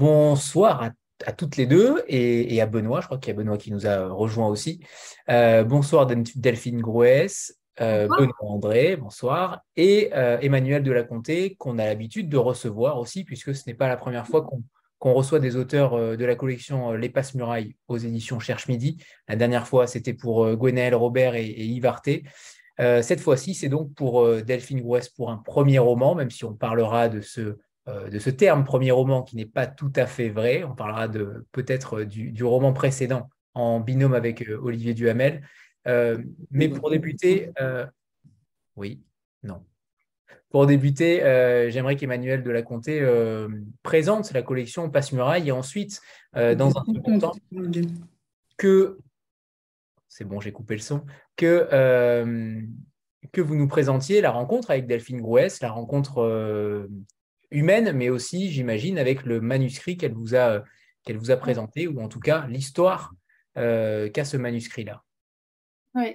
bonsoir à, toutes les deux et, à Benoît. Je crois qu'il y a Benoît qui nous a rejoint aussi. Euh, bonsoir Delphine Grouès, euh, Benoît André, bonsoir, et euh, Emmanuel de la Comté, qu'on a l'habitude de recevoir aussi, puisque ce n'est pas la première fois qu'on reçoit des auteurs de la collection Les Passes-Murailles aux éditions Cherche Midi. La dernière fois, c'était pour Gwenaël Robert et, et Yves Arté. cette fois-ci, c'est donc pour Delphine Grouès pour un premier roman, même si on parlera de ce de ce terme premier roman qui n'est pas tout à fait vrai. On parlera de peut-être du, roman précédent en binôme avec euh, Olivier Duhamel. Euh, mais pour débuter, oui, non. Pour débuter, j'aimerais qu'Emmanuel de la Comté présente la collection Passe-Muraille et ensuite, dans un second temps, que c'est bon, j'ai coupé le son, que, que vous nous présentiez la rencontre avec Delphine Grouès, la rencontre humaine, mais aussi, j'imagine, avec le manuscrit qu'elle vous a, qu'elle vous a présenté, ou en tout cas l'histoire euh, qu'a ce manuscrit-là. Oui.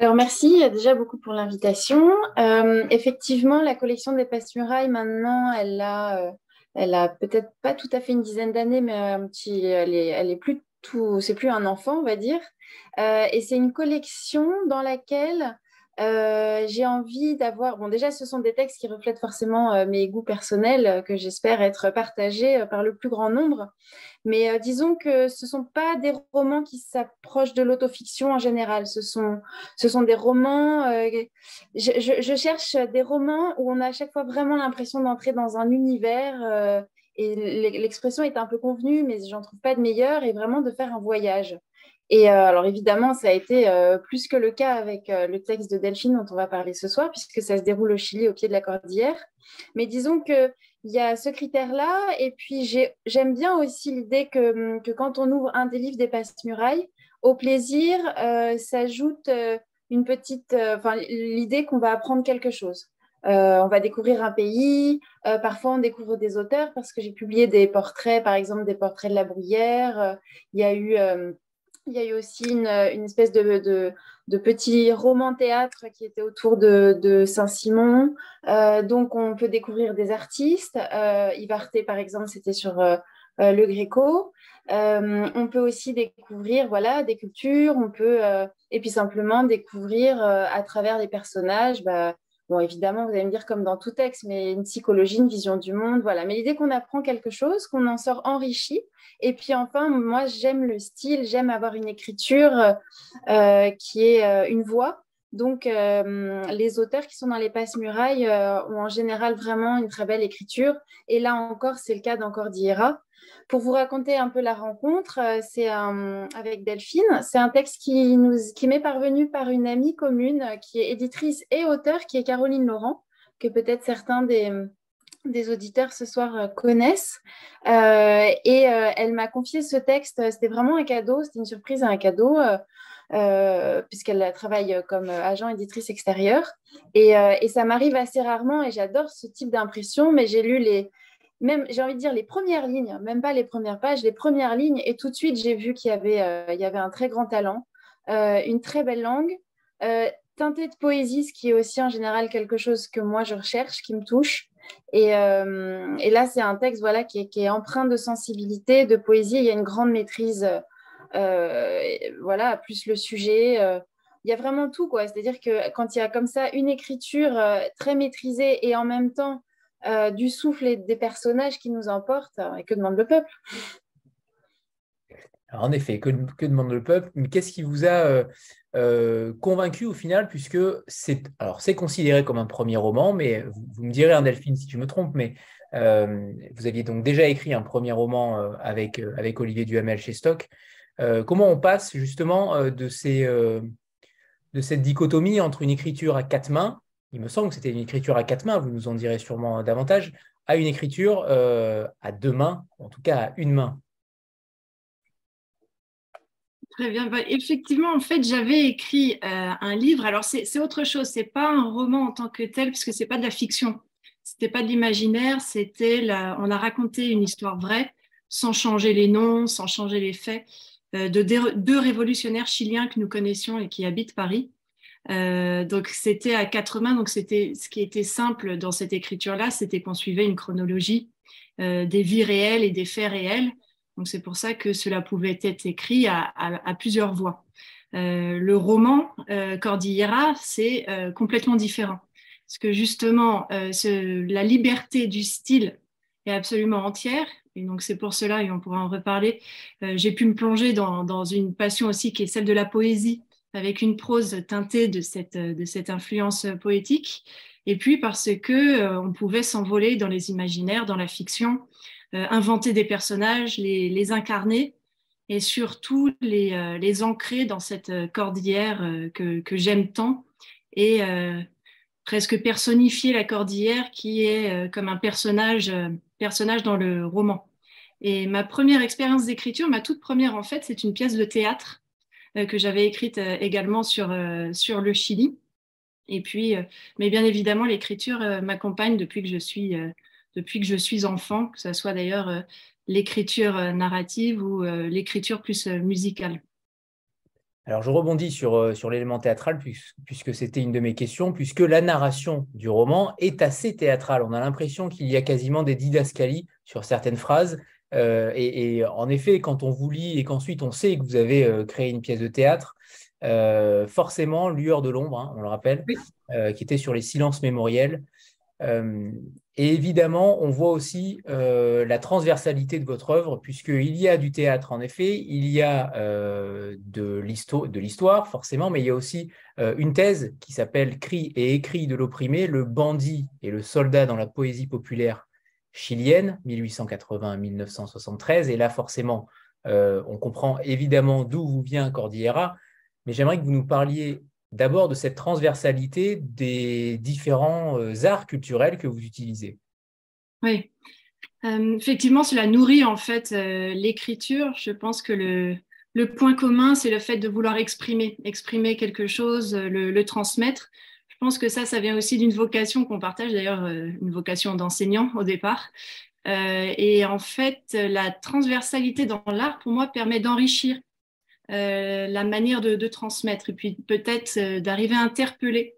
Alors merci déjà beaucoup pour l'invitation. Euh, effectivement, la collection des Passe-Murailles, maintenant, elle a, euh, elle a peut-être pas tout à fait une dizaine d'années, mais un petit, elle est, elle est plus tout, c'est plus un enfant, on va dire. et c'est une collection dans laquelle euh, j'ai envie d'avoir. Bon, déjà, ce sont des textes qui reflètent forcément euh, mes goûts personnels, euh, que j'espère être partagés par le plus grand nombre. Mais disons que ce ne sont pas des romans qui s'approchent de l'autofiction en général. Ce sont, ce sont des romans. Je, je, cherche des romans où on a à chaque fois vraiment l'impression d'entrer dans un univers. et l'expression est un peu convenue, mais j'en trouve pas de meilleure, et vraiment de faire un voyage. Et euh, alors évidemment, ça a été euh, plus que le cas avec euh, le texte de Delphine dont on va parler ce soir, puisque ça se déroule au Chili, au pied de la cordillère. Mais disons qu'il y a ce critère-là, et puis j'aime bien aussi l'idée que, que, quand on ouvre un des livres des Passe-Murailles, au plaisir s'ajoute une petite, enfin l'idée qu'on va apprendre quelque chose. on va découvrir un pays, parfois on découvre des auteurs, parce que j'ai publié des portraits, par exemple des portraits de la bruyère. Il y a eu il y a eu aussi une, espèce de, petit roman théâtre qui était autour de, Saint-Simon. Euh, donc, on peut découvrir des artistes. Euh, par exemple, c'était sur euh, euh, le Gréco. on peut aussi découvrir voilà, des cultures. On peut, et puis simplement découvrir à travers des personnages bah, Bon, évidemment, vous allez me dire comme dans tout texte, mais une psychologie, une vision du monde, voilà. Mais l'idée qu'on apprend quelque chose, qu'on en sort enrichi. Et puis enfin, moi, j'aime le style, j'aime avoir une écriture euh, qui est euh, une voix. Donc, euh, les auteurs qui sont dans les passe-murailles ont en général vraiment une très belle écriture. Et là encore, c'est le cas d'Encore d'Iera. Pour vous raconter un peu la rencontre, euh, c'est avec Delphine. C'est un texte qui, m'est parvenu par une amie commune euh, qui est éditrice et auteur, qui est Caroline Laurent, que peut-être certains des, auditeurs ce soir euh, connaissent. et elle m'a confié ce texte. C'était vraiment un cadeau, c'était une surprise un cadeau. puisqu'elle travaille comme agent éditrice extérieure. Et ça m'arrive assez rarement et j'adore ce type d'impression, mais j'ai lu les, même, j'ai envie de dire, les premières lignes, même pas les premières pages, les premières lignes, et tout de suite, j'ai vu qu'il y avait, euh, y avait un très grand talent, euh, une très belle langue, euh, teintée de poésie, ce qui est aussi en général quelque chose que moi je recherche, qui me touche. Et, et là, c'est un texte voilà, qui est, qui, est, empreint de sensibilité, de poésie. Il y a une grande maîtrise, voilà, plus le sujet. il y a vraiment tout. C'est-à-dire que quand il y a comme ça une écriture très maîtrisée et en même temps euh, du souffle et des personnages qui nous emportent. Et que demande le peuple? En effet, que, demande le peuple? Mais qu'est-ce qui vous a euh, euh, convaincu au final, puisque c'est considéré comme un premier roman, mais vous, me direz, hein, Delphine, si tu me trompes, mais vous aviez donc déjà écrit un premier roman avec, Olivier Duhamel chez Stock. comment on passe justement de cette dichotomie entre une écriture à quatre mains il me semble que c'était une écriture à quatre mains, vous nous en direz sûrement davantage, à une écriture euh, à deux mains, en tout cas à une main. Très bien. Bah, effectivement, en fait, j'avais écrit euh, un livre. Alors, c'est autre chose. C'est pas un roman en tant que tel, puisque c'est pas de la fiction. C'était pas de l'imaginaire. C'était on a raconté une histoire vraie, sans changer les noms, sans changer les faits, euh, de deux révolutionnaires chiliens que nous connaissions et qui habitent Paris. Euh, donc c'était à quatre mains, donc c'était ce qui était simple dans cette écriture-là, c'était qu'on suivait une chronologie des vies réelles et des faits réels. Donc c'est pour ça que cela pouvait être écrit à, plusieurs voix. le roman Cordillera, c'est complètement différent. Parce que justement, la liberté du style est absolument entière. Et donc c'est pour cela, et on pourra en reparler, j'ai pu me plonger dans, dans, une passion aussi qui est celle de la poésie, avec une prose teintée de cette, influence poétique. Et puis parce que on pouvait s'envoler dans les imaginaires, dans la fiction, euh, inventer des personnages, les, incarner et surtout les, euh, ancrer dans cette euh, cordillère que, j'aime tant et presque personnifier la cordillère qui est comme un personnage dans le roman. Et ma première expérience d'écriture, ma toute première en fait, c'est une pièce de théâtre que j'avais écrite également sur, sur le Chili. Et puis, mais bien évidemment, l'écriture m'accompagne depuis que je suis depuis que je suis enfant, que ce soit d'ailleurs euh, l'écriture euh, narrative ou euh, l'écriture plus musicale. Alors je rebondis sur, sur l'élément théâtral puisque, c'était une de mes questions, puisque la narration du roman est assez théâtrale. On a l'impression qu'il y a quasiment des didascalies sur certaines phrases. Et, en effet, quand on vous lit et qu'ensuite on sait que vous avez créé une pièce de théâtre, forcément, Lueur de l'ombre, hein, on le rappelle, qui était sur les silences mémoriels, euh, et évidemment, on voit aussi euh, la transversalité de votre œuvre, puisqu'il y a du théâtre, en effet, il y a euh, de l'histoire, forcément, mais il y a aussi une thèse qui s'appelle Cri et écrit de l'opprimé, le bandit et le soldat dans la poésie populaire chilienne, 1880-1973. Et là, forcément, on comprend évidemment d'où vous vient Cordillera, mais j'aimerais que vous nous parliez d'abord de cette transversalité des différents euh, arts culturels que vous utilisez. Oui, euh, effectivement, cela nourrit en fait euh, l'écriture. Je pense que le, point commun, c'est le fait de vouloir exprimer, exprimer quelque chose, le, transmettre. Je pense que ça, ça vient aussi d'une vocation qu'on partage, d'ailleurs, une vocation d'enseignant au départ. et en fait, la transversalité dans l'art, pour moi, permet d'enrichir euh, la manière de, transmettre et puis peut-être euh, d'arriver à interpeller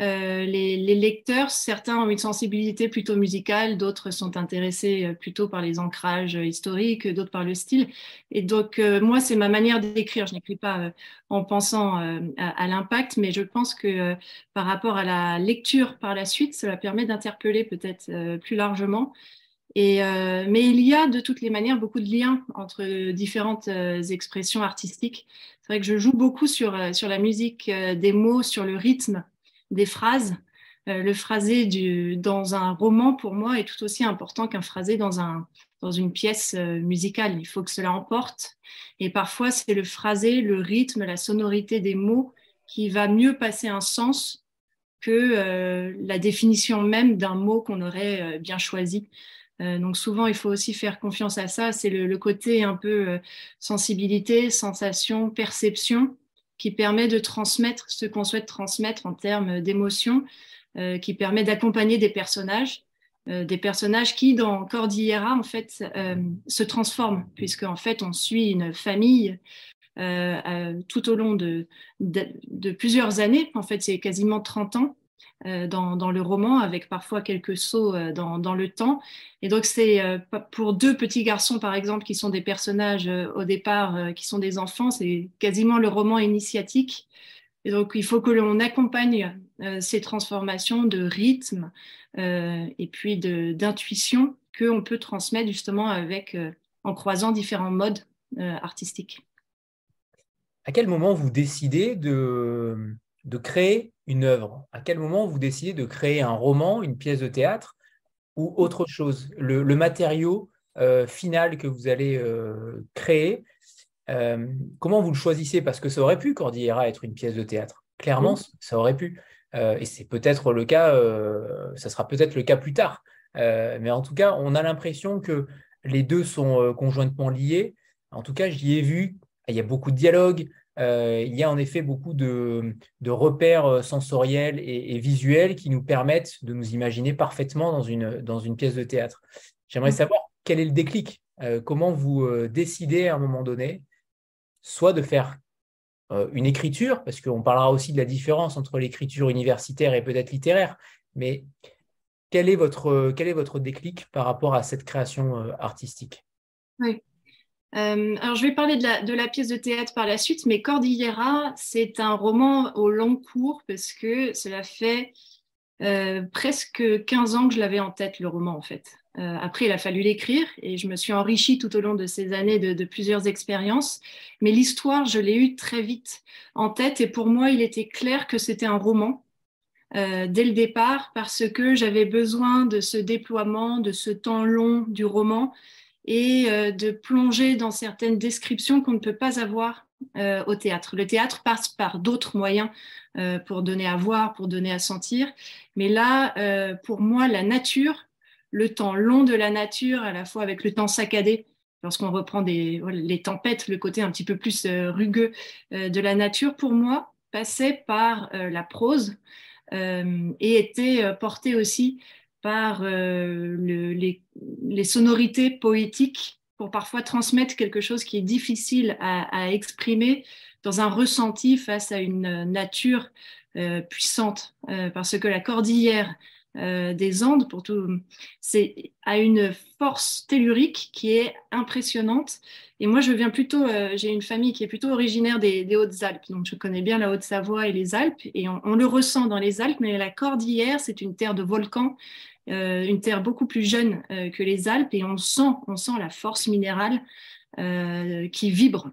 euh, les, lecteurs. Certains ont une sensibilité plutôt musicale, d'autres sont intéressés plutôt par les ancrages historiques, d'autres par le style. Et donc, moi, c'est ma manière d'écrire. Je n'écris pas en pensant à, l'impact, mais je pense que par rapport à la lecture par la suite, cela permet d'interpeller peut-être plus largement euh, mais il y a de toutes les manières beaucoup de liens entre différentes euh, expressions artistiques. C'est vrai que je joue beaucoup sur, euh, sur la musique des mots, sur le rythme des phrases. le phrasé du, dans un roman, pour moi, est tout aussi important qu'un phrasé dans, un, dans une pièce musicale. Il faut que cela emporte. Et parfois, c'est le phrasé, le rythme, la sonorité des mots qui va mieux passer un sens que la définition même d'un mot qu'on aurait bien choisi. Euh, donc souvent, il faut aussi faire confiance à ça. C'est le, côté un peu euh, sensibilité, sensation, perception qui permet de transmettre ce qu'on souhaite transmettre en termes d'émotion, euh, qui permet d'accompagner des personnages, des personnages qui, dans Cordillera, en fait, se transforment, puisque fait, on suit une famille tout au long de, de, plusieurs années. En fait, c'est quasiment 30 ans. Euh, dans, le roman, avec parfois quelques sauts euh, dans, le temps. Et donc, c'est euh, pour deux petits garçons, par exemple, qui sont des personnages au départ, qui sont des enfants, c'est quasiment le roman initiatique. Et donc, il faut que l'on accompagne ces transformations de rythme et puis d'intuition qu'on peut transmettre justement avec, en croisant différents modes artistiques. À quel moment vous décidez de, de créer une œuvre À quel moment vous décidez de créer un roman, une pièce de théâtre ou autre chose? Le, matériau euh, final que vous allez euh, créer, euh, comment vous le choisissez? Parce que ça aurait pu, Cordillera, être une pièce de théâtre. Clairement, ça aurait pu. et c'est peut-être le cas, ça sera peut-être le cas plus tard. mais en tout cas, on a l'impression que les deux sont conjointement liés. En tout cas, j'y ai vu, il y a beaucoup de dialogues, euh, il y a en effet beaucoup de, repères euh, sensoriels et, visuels qui nous permettent de nous imaginer parfaitement dans une, dans une pièce de théâtre. J'aimerais mm. savoir quel est le déclic, euh, comment vous décidez à un moment donné, soit de faire une écriture, parce qu'on parlera aussi de la différence entre l'écriture universitaire et peut-être littéraire, mais quel est votre, quel est votre déclic par rapport à cette création artistique? Oui. Alors, je vais parler de la, pièce de théâtre par la suite, mais Cordillera, c'est un roman au long cours parce que cela fait presque 15 ans que je l'avais en tête, le roman, en fait. Euh, après, il a fallu l'écrire et je me suis enrichie tout au long de ces années de, plusieurs expériences. Mais l'histoire, je l'ai eue très vite en tête et pour moi, il était clair que c'était un roman euh, dès le départ parce que j'avais besoin de ce déploiement, de ce temps long du roman et euh, de plonger dans certaines descriptions qu'on ne peut pas avoir au théâtre. Le théâtre passe par d'autres moyens pour donner à voir, pour donner à sentir. Mais là, pour moi, la nature le temps long de la nature, à la fois avec le temps saccadé, lorsqu'on reprend les tempêtes, le côté un petit peu plus euh, rugueux euh, de la nature, pour moi, passait par euh, la prose et était porté aussi par les, sonorités poétiques pour parfois transmettre quelque chose qui est difficile à exprimer dans un ressenti face à une nature puissante, parce que la cordillère euh, des Andes, pour tout, c'est à une force tellurique qui est impressionnante. Et moi, je viens plutôt, euh, j'ai une famille qui est plutôt originaire des, Hautes-Alpes, donc je connais bien la Haute-Savoie et les Alpes, et on, le ressent dans les Alpes, mais la Cordillère, c'est une terre de volcans, euh, une terre beaucoup plus jeune que les Alpes, et on sent, on sent la force minérale qui vibre.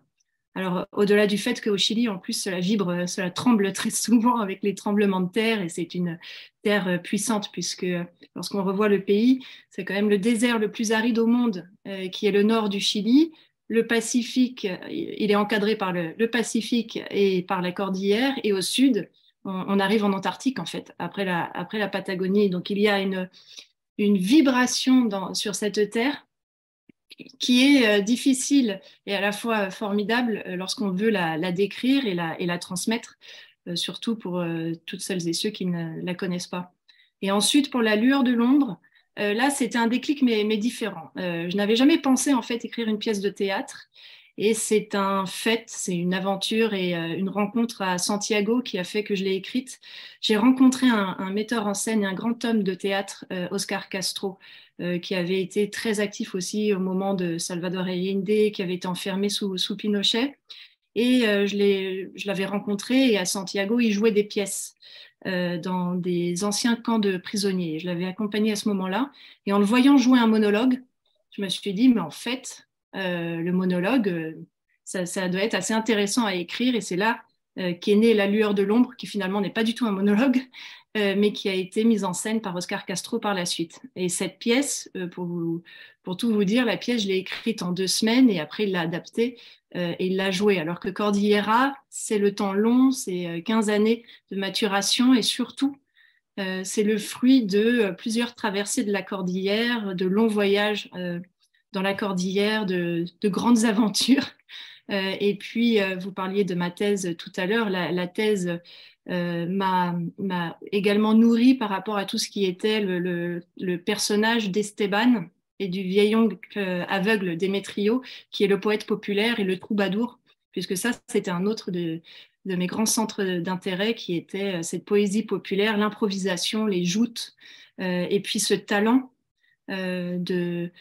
Alors, au-delà du fait qu'au Chili, en plus, cela vibre, cela tremble très souvent avec les tremblements de terre et c'est une terre euh, puissante puisque lorsqu'on revoit le pays, c'est quand même le désert le plus aride au monde euh, qui est le nord du Chili. Le Pacifique, il est encadré par le, Pacifique et par la cordillère et au sud, on, arrive en Antarctique en fait, après la, Patagonie. Donc, il y a une, vibration sur cette terre qui est euh, difficile et à la fois formidable euh, lorsqu'on veut la, décrire et la, et la transmettre, euh, surtout pour toutes celles et ceux qui ne la connaissent pas. Et ensuite, pour la lueur de l'ombre, là, c'était un déclic, mais, mais différent. je n'avais jamais pensé, en fait, écrire une pièce de théâtre. Et c'est un fait, c'est une aventure et une rencontre à Santiago qui a fait que je l'ai écrite. J'ai rencontré un, metteur en scène et un grand homme de théâtre, Oscar Castro, euh, qui avait été très actif aussi au moment de Salvador Allende, qui avait été enfermé sous, sous Pinochet. Et euh, je l'avais rencontré et à Santiago, il jouait des pièces euh, dans des anciens camps de prisonniers. Je l'avais accompagné à ce moment-là. Et en le voyant jouer un monologue, je me suis dit, mais en fait, le monologue, ça, ça, doit être assez intéressant à écrire. Et c'est là qu'est née La lueur de l'ombre, qui finalement n'est pas du tout un monologue, euh, mais qui a été mise en scène par Oscar Castro par la suite. Et cette pièce, euh, pour, pour tout vous dire, la pièce, je l'ai écrite en deux semaines et après, il l'a adaptée euh, et il l'a jouée. Alors que Cordillera, c'est le temps long, c'est 15 années de maturation et surtout, c'est le fruit de plusieurs traversées de la cordillère, de longs voyages dans la cordillère, de, de grandes aventures. et puis, vous parliez de ma thèse tout à l'heure, la, thèse euh, m'a également nourri par rapport à tout ce qui était le, personnage d'Esteban et du vieil oncle euh, aveugle Démétrio, qui est le poète populaire et le troubadour, puisque ça, c'était un autre de, mes grands centres d'intérêt qui était euh, cette poésie populaire, l'improvisation, les joutes, et puis ce talent de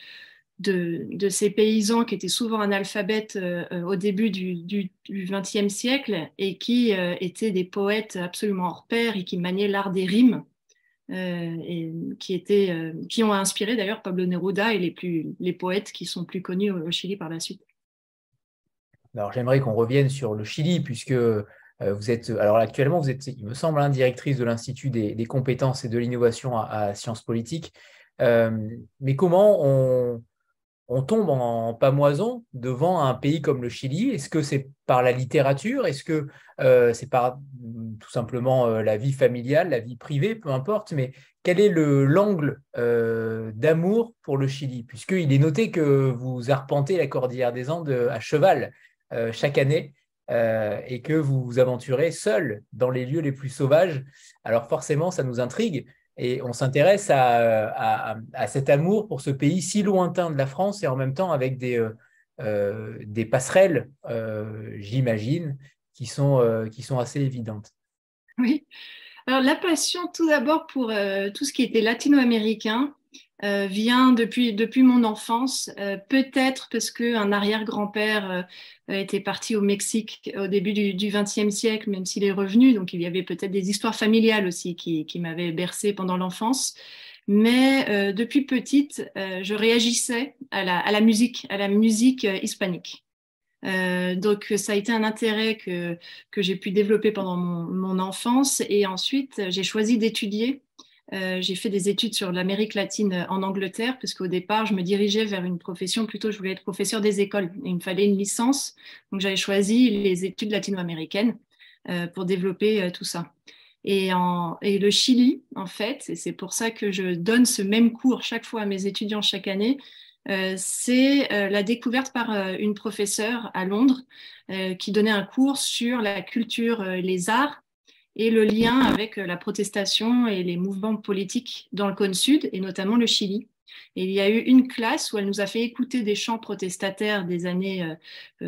de, ces paysans qui étaient souvent analphabètes euh, euh, au début du XXe siècle et qui euh, étaient des poètes absolument hors pair et qui maniaient l'art des rimes. et qui, étaient, qui ont inspiré d'ailleurs Pablo Neruda et les, plus, les poètes qui sont plus connus au, Chili par la suite. Alors j'aimerais qu'on revienne sur le Chili, puisque vous êtes, alors actuellement, vous êtes, il me semble, hein, directrice de l'Institut des, compétences et de l'innovation à, à, Sciences Politiques. mais comment on, on tombe en pamoison devant un pays comme le Chili Est-ce que c'est par la littérature? Est-ce que euh, c'est par tout simplement euh, la vie familiale, la vie privée, peu importe Mais quel est l'angle euh, d'amour pour le Chili? Puisqu'il est noté que vous arpentez la cordillère des Andes à cheval chaque année et que vous vous aventurez seul dans les lieux les plus sauvages. Alors forcément, ça nous intrigue. Et on s'intéresse à, cet amour pour ce pays si lointain de la France et en même temps avec des, euh, euh, des passerelles, euh, j'imagine, qui, qui sont assez évidentes. Oui. Alors, la passion, tout d'abord, pour tout ce qui était latino-américain, euh, vient depuis, depuis mon enfance, euh, peut-être parce qu'un arrière-grand-père euh, était parti au Mexique au début du XXe siècle, même s'il est revenu, donc il y avait peut-être des histoires familiales aussi qui, qui m'avaient bercé pendant l'enfance. Mais depuis petite, je réagissais à la, à la, musique, à la musique hispanique. donc ça a été un intérêt que, que j'ai pu développer pendant mon, mon enfance et ensuite j'ai choisi d'étudier euh, j'ai fait des études sur l'Amérique latine euh, en Angleterre, parce qu'au départ, je me dirigeais vers une profession, plutôt je voulais être professeur des écoles. il me fallait une licence, donc j'avais choisi les études latino-américaines euh, pour développer tout ça. Et, et, le Chili, en fait, et c'est pour ça que je donne ce même cours chaque fois à mes étudiants chaque année, c'est la découverte par une professeure à Londres qui donnait un cours sur la culture, les arts et le lien avec euh, la protestation et les mouvements politiques dans le cône sud, et notamment le Chili. Et il y a eu une classe où elle nous a fait écouter des chants protestataires des années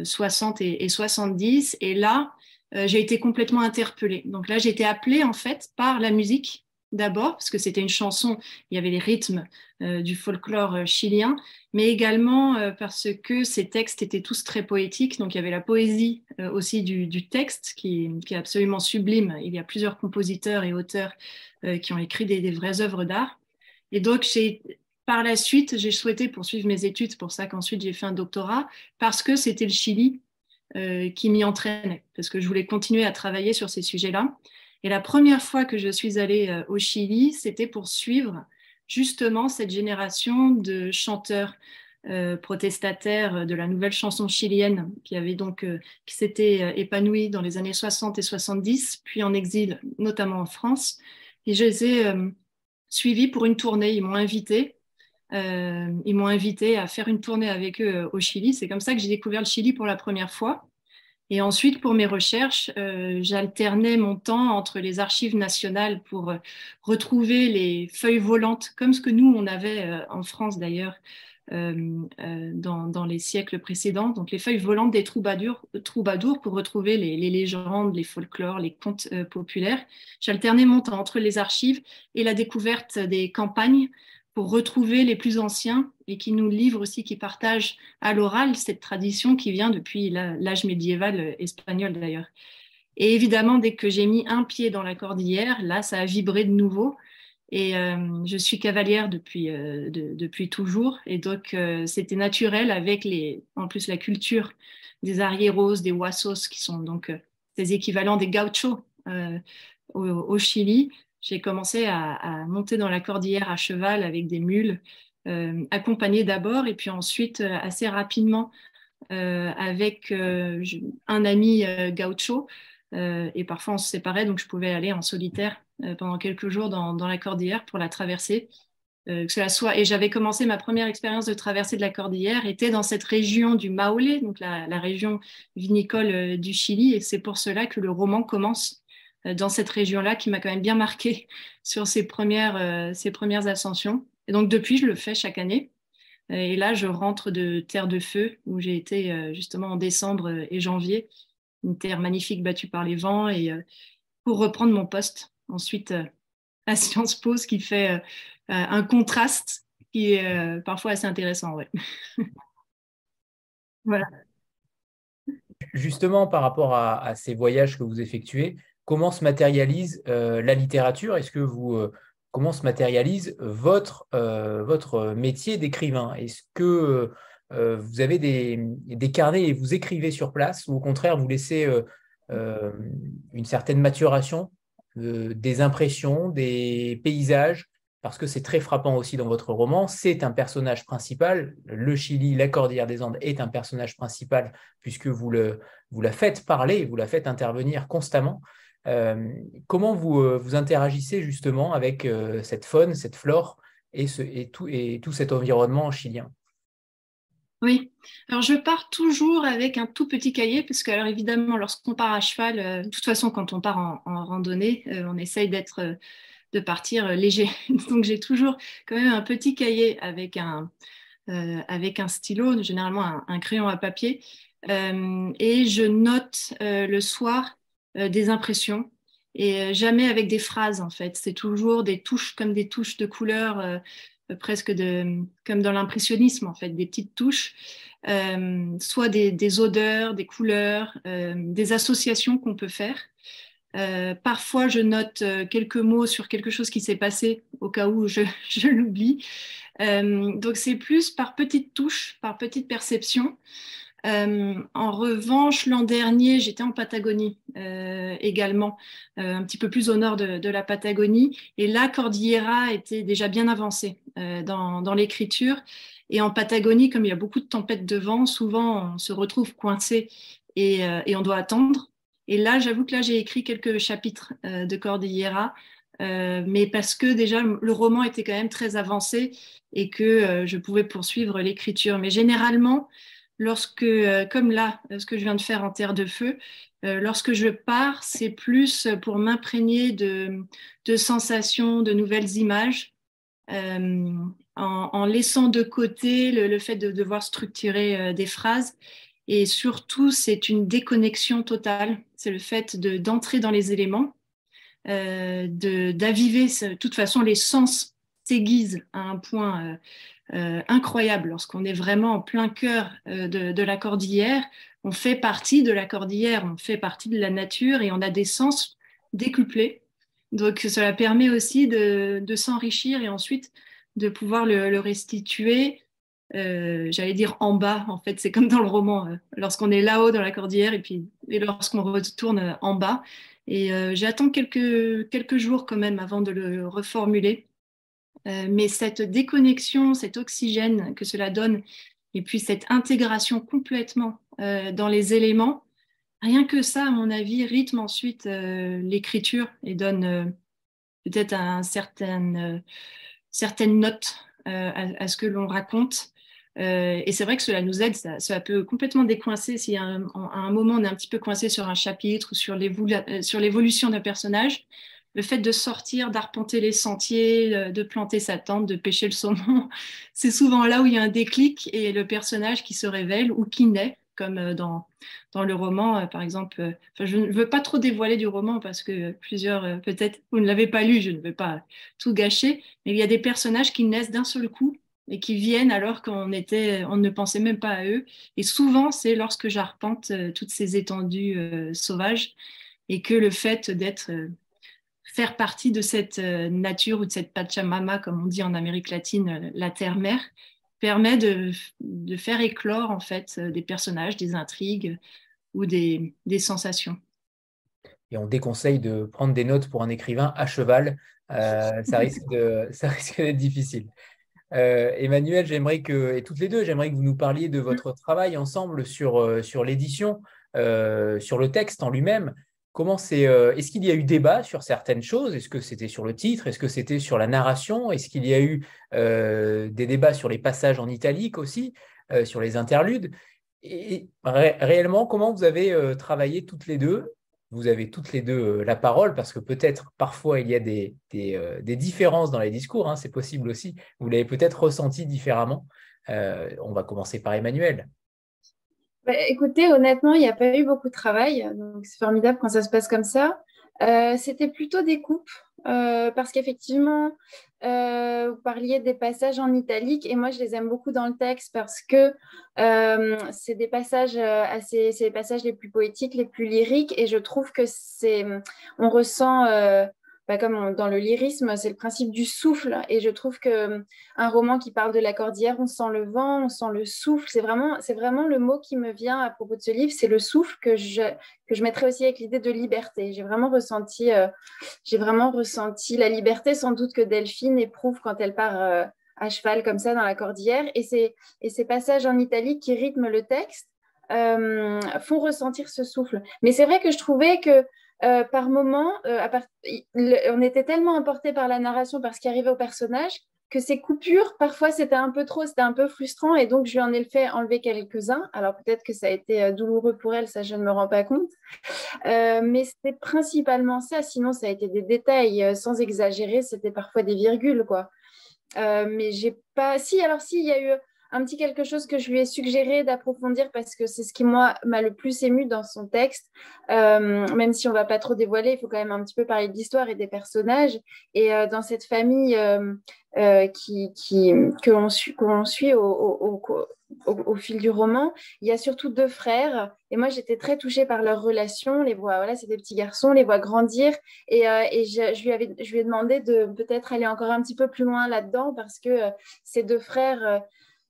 60 euh, et 70. Et là, euh, j'ai été complètement interpellée. Donc là, j'ai été appelée en fait par la musique d'abord, parce que c'était une chanson, il y avait les rythmes euh, du folklore euh, chilien, mais également euh, parce que ces textes étaient tous très poétiques. Donc il y avait la poésie aussi du, texte qui, est absolument sublime. Il y a plusieurs compositeurs et auteurs qui ont écrit des, des vraies œuvres d'art. Et donc par la suite, j'ai souhaité poursuivre mes études, c'est pour ça qu'ensuite j'ai fait un doctorat, parce que c'était le Chili qui m'y entraînait, parce que je voulais continuer à travailler sur ces sujets-là. Et la première fois que je suis allée euh, au Chili, c'était pour suivre justement cette génération de chanteurs euh, protestataires de la nouvelle chanson chilienne qui avait donc euh, qui s'était épanouie dans les années 60 et 70, puis en exil, notamment en France. Et je les ai suivis pour une tournée. Ils m'ont invité. ils m'ont invité à faire une tournée avec eux au Chili. C'est comme ça que j'ai découvert le Chili pour la première fois. Et ensuite, pour mes recherches, euh, j'alternais mon temps entre les archives nationales pour euh, retrouver les feuilles volantes, comme ce que nous, on avait euh, en France d'ailleurs dans, les siècles précédents. Donc les feuilles volantes des troubadours, troubadours pour retrouver les, les, légendes, les folklores, les contes populaires. J'alternais mon temps entre les archives et la découverte des campagnes pour retrouver les plus anciens et qui nous livrent aussi, qui partagent à l'oral cette tradition qui vient depuis l'âge médiéval euh, espagnol d'ailleurs. Et évidemment, dès que j'ai mis un pied dans la cordillère, là, ça a vibré de nouveau. Et euh, je suis cavalière depuis, euh, depuis toujours. Et donc, c'était naturel avec les, en plus la culture des arrieros, des huasos, qui sont donc des équivalents des gauchos au, Chili j'ai commencé à, monter dans la cordillère à cheval avec des mules, euh, accompagnées d'abord et puis ensuite euh, assez rapidement euh, avec un ami gaucho. et parfois on se séparait, donc je pouvais aller en solitaire pendant quelques jours dans, la cordillère pour la traverser. cela soit, et j'avais commencé ma première expérience de traversée de la cordillère, était dans cette région du Maule, donc la, région vinicole du Chili, et c'est pour cela que le roman commence dans cette région-là qui m'a quand même bien marqué sur ces premières, euh, ces premières ascensions. Et donc depuis, je le fais chaque année. Et là, je rentre de Terre de Feu, où j'ai été euh, justement en décembre et janvier, une terre magnifique battue par les vents, et pour reprendre mon poste ensuite à Sciences Po, ce qui fait un contraste qui est parfois assez intéressant. Ouais. voilà. Justement, par rapport à, ces voyages que vous effectuez, comment se matérialise euh, la littérature? Est-ce que vous euh, comment se matérialise votre, euh, votre métier d'écrivain? Est-ce que vous avez des, des, carnets et vous écrivez sur place ou au contraire vous laissez une certaine maturation des impressions, des paysages? Parce que c'est très frappant aussi dans votre roman, c'est un personnage principal. Le Chili, la Cordillère des Andes est un personnage principal puisque vous, le, vous la faites parler, vous la faites intervenir constamment. Euh, comment vous, euh, vous interagissez justement avec euh, cette faune, cette flore et, tout, et tout cet environnement chilien? Oui, alors je pars toujours avec un tout petit cahier, parce que alors évidemment, lorsqu'on part à cheval, de toute façon, quand on part en, randonnée, on essaye d'être, de partir léger. Donc j'ai toujours quand même un petit cahier avec un, avec un stylo, généralement un, crayon à papier, et je note le soir des impressions et jamais avec des phrases en fait. C'est toujours des touches comme des touches de couleurs, presque de, comme dans l'impressionnisme en fait, des petites touches, soit des, odeurs, des couleurs, des associations qu'on peut faire. Euh, parfois, je note euh, quelques mots sur quelque chose qui s'est passé au cas où je, l'oublie. Euh, donc, c'est plus par petites touches, par petites perceptions. En revanche, l'an dernier, j'étais en Patagonie également, un petit peu plus au nord de, la Patagonie. Et là, Cordillera était déjà bien avancée dans, l'écriture. Et en Patagonie, comme il y a beaucoup de tempêtes de vent, souvent on se retrouve coincé et on doit attendre. Et là, j'avoue que là, j'ai écrit quelques chapitres euh, de Cordillera, euh, mais parce que déjà, le roman était quand même très avancé et que euh, je pouvais poursuivre l'écriture. Mais généralement, lorsque, comme là, ce que je viens de faire en Terre de Feu, lorsque je pars, c'est plus pour m'imprégner de, sensations, de nouvelles images. En, laissant de côté le, fait de devoir structurer des phrases et surtout, c'est une déconnexion totale. C'est le fait d'entrer dans les éléments, euh, d'aviver. De toute façon, les sens s'aiguisent à un point euh, incroyable lorsqu'on est vraiment en plein cœur euh, de, la cordillère. On fait partie de la cordillère, on fait partie de la nature et on a des sens décuplés. Donc, cela permet aussi de, s'enrichir et ensuite de pouvoir le, restituer euh, j'allais dire en bas, en fait, c'est comme dans le roman, lorsqu'on est là-haut dans la cordillère et puis et lorsqu'on retourne en bas. Et j'attends quelques, quelques jours quand même avant de le reformuler. Mais cette déconnexion, cet oxygène que cela donne, et puis cette intégration complètement dans les éléments, rien que ça, à mon avis, rythme ensuite l'écriture et donne peut-être un certain, certaines notes à, ce que l'on raconte. Euh, et c'est vrai que cela nous aide, ça, peut complètement décoincer si à un, moment on est un petit peu coincé sur un chapitre ou sur euh, l'évolution d'un personnage. Le fait de sortir, d'arpenter les sentiers, euh, de planter sa tente, de pêcher le saumon, c'est souvent là où il y a un déclic et le personnage qui se révèle ou qui naît, comme dans, dans le roman, par exemple. je ne veux pas trop dévoiler du roman parce que plusieurs, peut-être, vous ne l'avez pas lu, je ne veux pas tout gâcher, mais il y a des personnages qui naissent d'un seul coup et qui viennent alors qu'on ne pensait même pas à eux. Et souvent, c'est lorsque j'arpente euh, toutes ces étendues euh, sauvages et que le fait d'être, euh, faire partie de cette nature ou de cette Pachamama, comme on dit en Amérique latine, la terre-mère, permet de, de, faire éclore en fait des personnages, des intrigues ou des, des sensations. Et on déconseille de prendre des notes pour un écrivain à cheval. ça risque d'être difficile. Euh, Emmanuel, j'aimerais que, et toutes les deux, j'aimerais que vous nous parliez de votre travail ensemble sur, euh, sur l'édition, euh, sur le texte en lui-même. Comment c'est Est-ce qu'il y a eu débat sur certaines choses? Est-ce que c'était sur le titre? Est-ce que c'était sur la narration? Est-ce qu'il y a eu des débats sur les passages en italique aussi, sur les interludes? Et réellement, comment vous avez travaillé toutes les deux? Vous avez toutes les deux euh, la parole parce que peut-être parfois il y a des, euh, différences dans les discours, hein, c'est possible aussi. Vous l'avez peut-être ressenti différemment. Euh, on va commencer par Emmanuel. Bah, écoutez, honnêtement, il n'y a pas eu beaucoup de travail, donc c'est formidable quand ça se passe comme ça. C'était plutôt des coupes. Euh, parce qu'effectivement, euh, vous parliez des passages en italique et moi je les aime beaucoup dans le texte parce que euh, c'est des passages assez, c'est les passages les plus poétiques, les plus lyriques et je trouve que c'est, on ressent bah, comme dans le lyrisme, c'est le principe du souffle. Et je trouve que euh, un roman qui parle de la cordillère, on sent le vent, on sent le souffle. C'est vraiment, c'est vraiment le mot qui me vient à propos de ce livre, c'est le souffle que je, que je mettrais aussi avec l'idée de liberté. J'ai vraiment ressenti, euh, j'ai vraiment ressenti la liberté, sans doute que Delphine éprouve quand elle part euh, à cheval comme ça dans la cordillère. Et, c'est, et ces passages en italique qui rythment le texte font ressentir ce souffle. Mais c'est vrai que je trouvais que euh, par moment, euh, on était tellement emporté par la narration, par ce qui arrivait au personnage, que ces coupures, parfois, c'était un peu trop, c'était un peu frustrant, et donc je lui en ai fait enlever quelques-uns. Alors peut-être que ça a été euh, douloureux pour elle, ça je ne me rends pas compte, mais c'était principalement ça. Sinon, ça a été des détails, sans exagérer, c'était parfois des virgules, quoi. mais j'ai pas. Si, alors si, il y a eu un petit quelque chose que je lui ai suggéré d'approfondir parce que c'est ce qui moi m'a le plus ému dans son texte. Euh, même si on va pas trop dévoiler, il faut quand même un petit peu parler de l'histoire et des personnages. Et euh, dans cette famille qui, qui que l'on suit, suit au, fil du roman, il y a surtout deux frères. Et moi, j'étais très touchée par leur relation. Les voix, voilà, c'est des petits garçons, les voix grandir. Et, euh, et je, lui avais, je lui ai demandé de peut-être aller encore un petit peu plus loin là-dedans parce que euh, ces deux frères.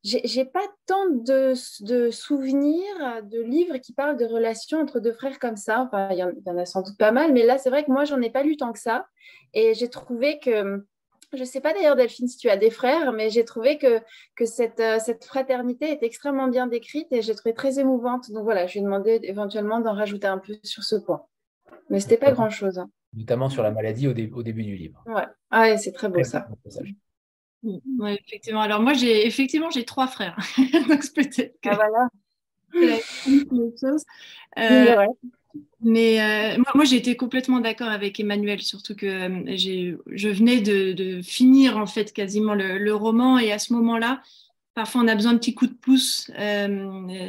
J'ai pas tant de, de, souvenirs de livres qui parlent de relations entre deux frères comme ça. Enfin, il y, y en a sans doute pas mal, mais là, c'est vrai que moi, j'en ai pas lu tant que ça. Et j'ai trouvé que je ne sais pas d'ailleurs, Delphine, si tu as des frères, mais j'ai trouvé que, que cette, euh, cette, fraternité est extrêmement bien décrite et j'ai trouvé très émouvante. Donc voilà, je lui ai demandé éventuellement d'en rajouter un peu sur ce point. Mais ce n'était pas grand-chose. Hein. Notamment sur la maladie au, au, début du livre. Ouais, ah c'est très beau ça. Ouais, effectivement. Alors moi, j'ai effectivement j'ai trois frères. Donc peut-être que... Ah voilà. chose. Euh, mais euh, moi, j'ai été complètement d'accord avec Emmanuel, surtout que euh, je venais de, finir en fait quasiment le, roman et à ce moment-là, parfois on a besoin de petits coups de pouce.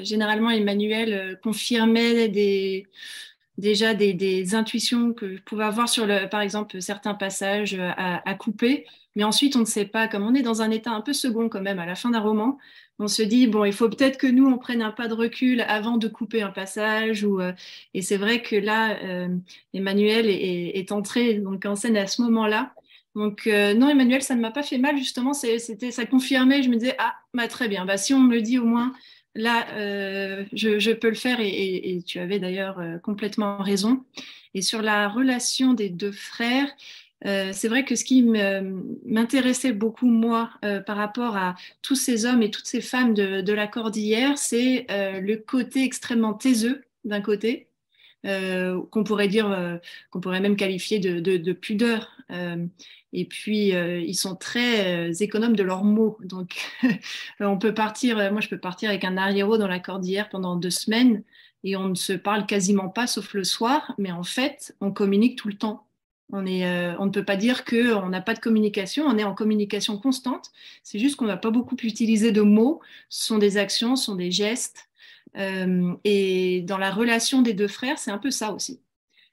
Généralement, Emmanuel confirmait des, déjà des, intuitions que je pouvais avoir sur, le, par exemple, certains passages à, à couper. Mais ensuite, on ne sait pas, comme on est dans un état un peu second quand même à la fin d'un roman, on se dit, bon, il faut peut-être que nous, on prenne un pas de recul avant de couper un passage. Euh, et c'est vrai que là, euh, Emmanuel est, entré donc, en scène à ce moment-là. Donc, euh, non, Emmanuel, ça ne m'a pas fait mal, justement. C'était, ça confirmait. Je me disais, ah, bah, très bien. Bah, si on me le dit au moins, là, je, peux le faire. Et tu avais d'ailleurs complètement raison. Et sur la relation des deux frères, euh, c'est vrai que ce qui m'intéressait beaucoup, moi, euh, par rapport à tous ces hommes et toutes ces femmes de, la cordillère, c'est euh, le côté extrêmement taiseux, d'un côté, qu'on pourrait dire, qu'on pourrait même qualifier de, pudeur. et puis, ils sont très économes de leurs mots. Donc, on peut partir, moi, je peux partir avec un arriero dans la cordillère pendant deux semaines et on ne se parle quasiment pas, sauf le soir, mais en fait, on communique tout le temps. Euh, on ne peut pas dire qu'on n'a pas de communication, on est en communication constante. C'est juste qu'on n'a pas beaucoup utilisé de mots. Ce sont des actions, ce sont des gestes. Euh, et dans la relation des deux frères, c'est un peu ça aussi.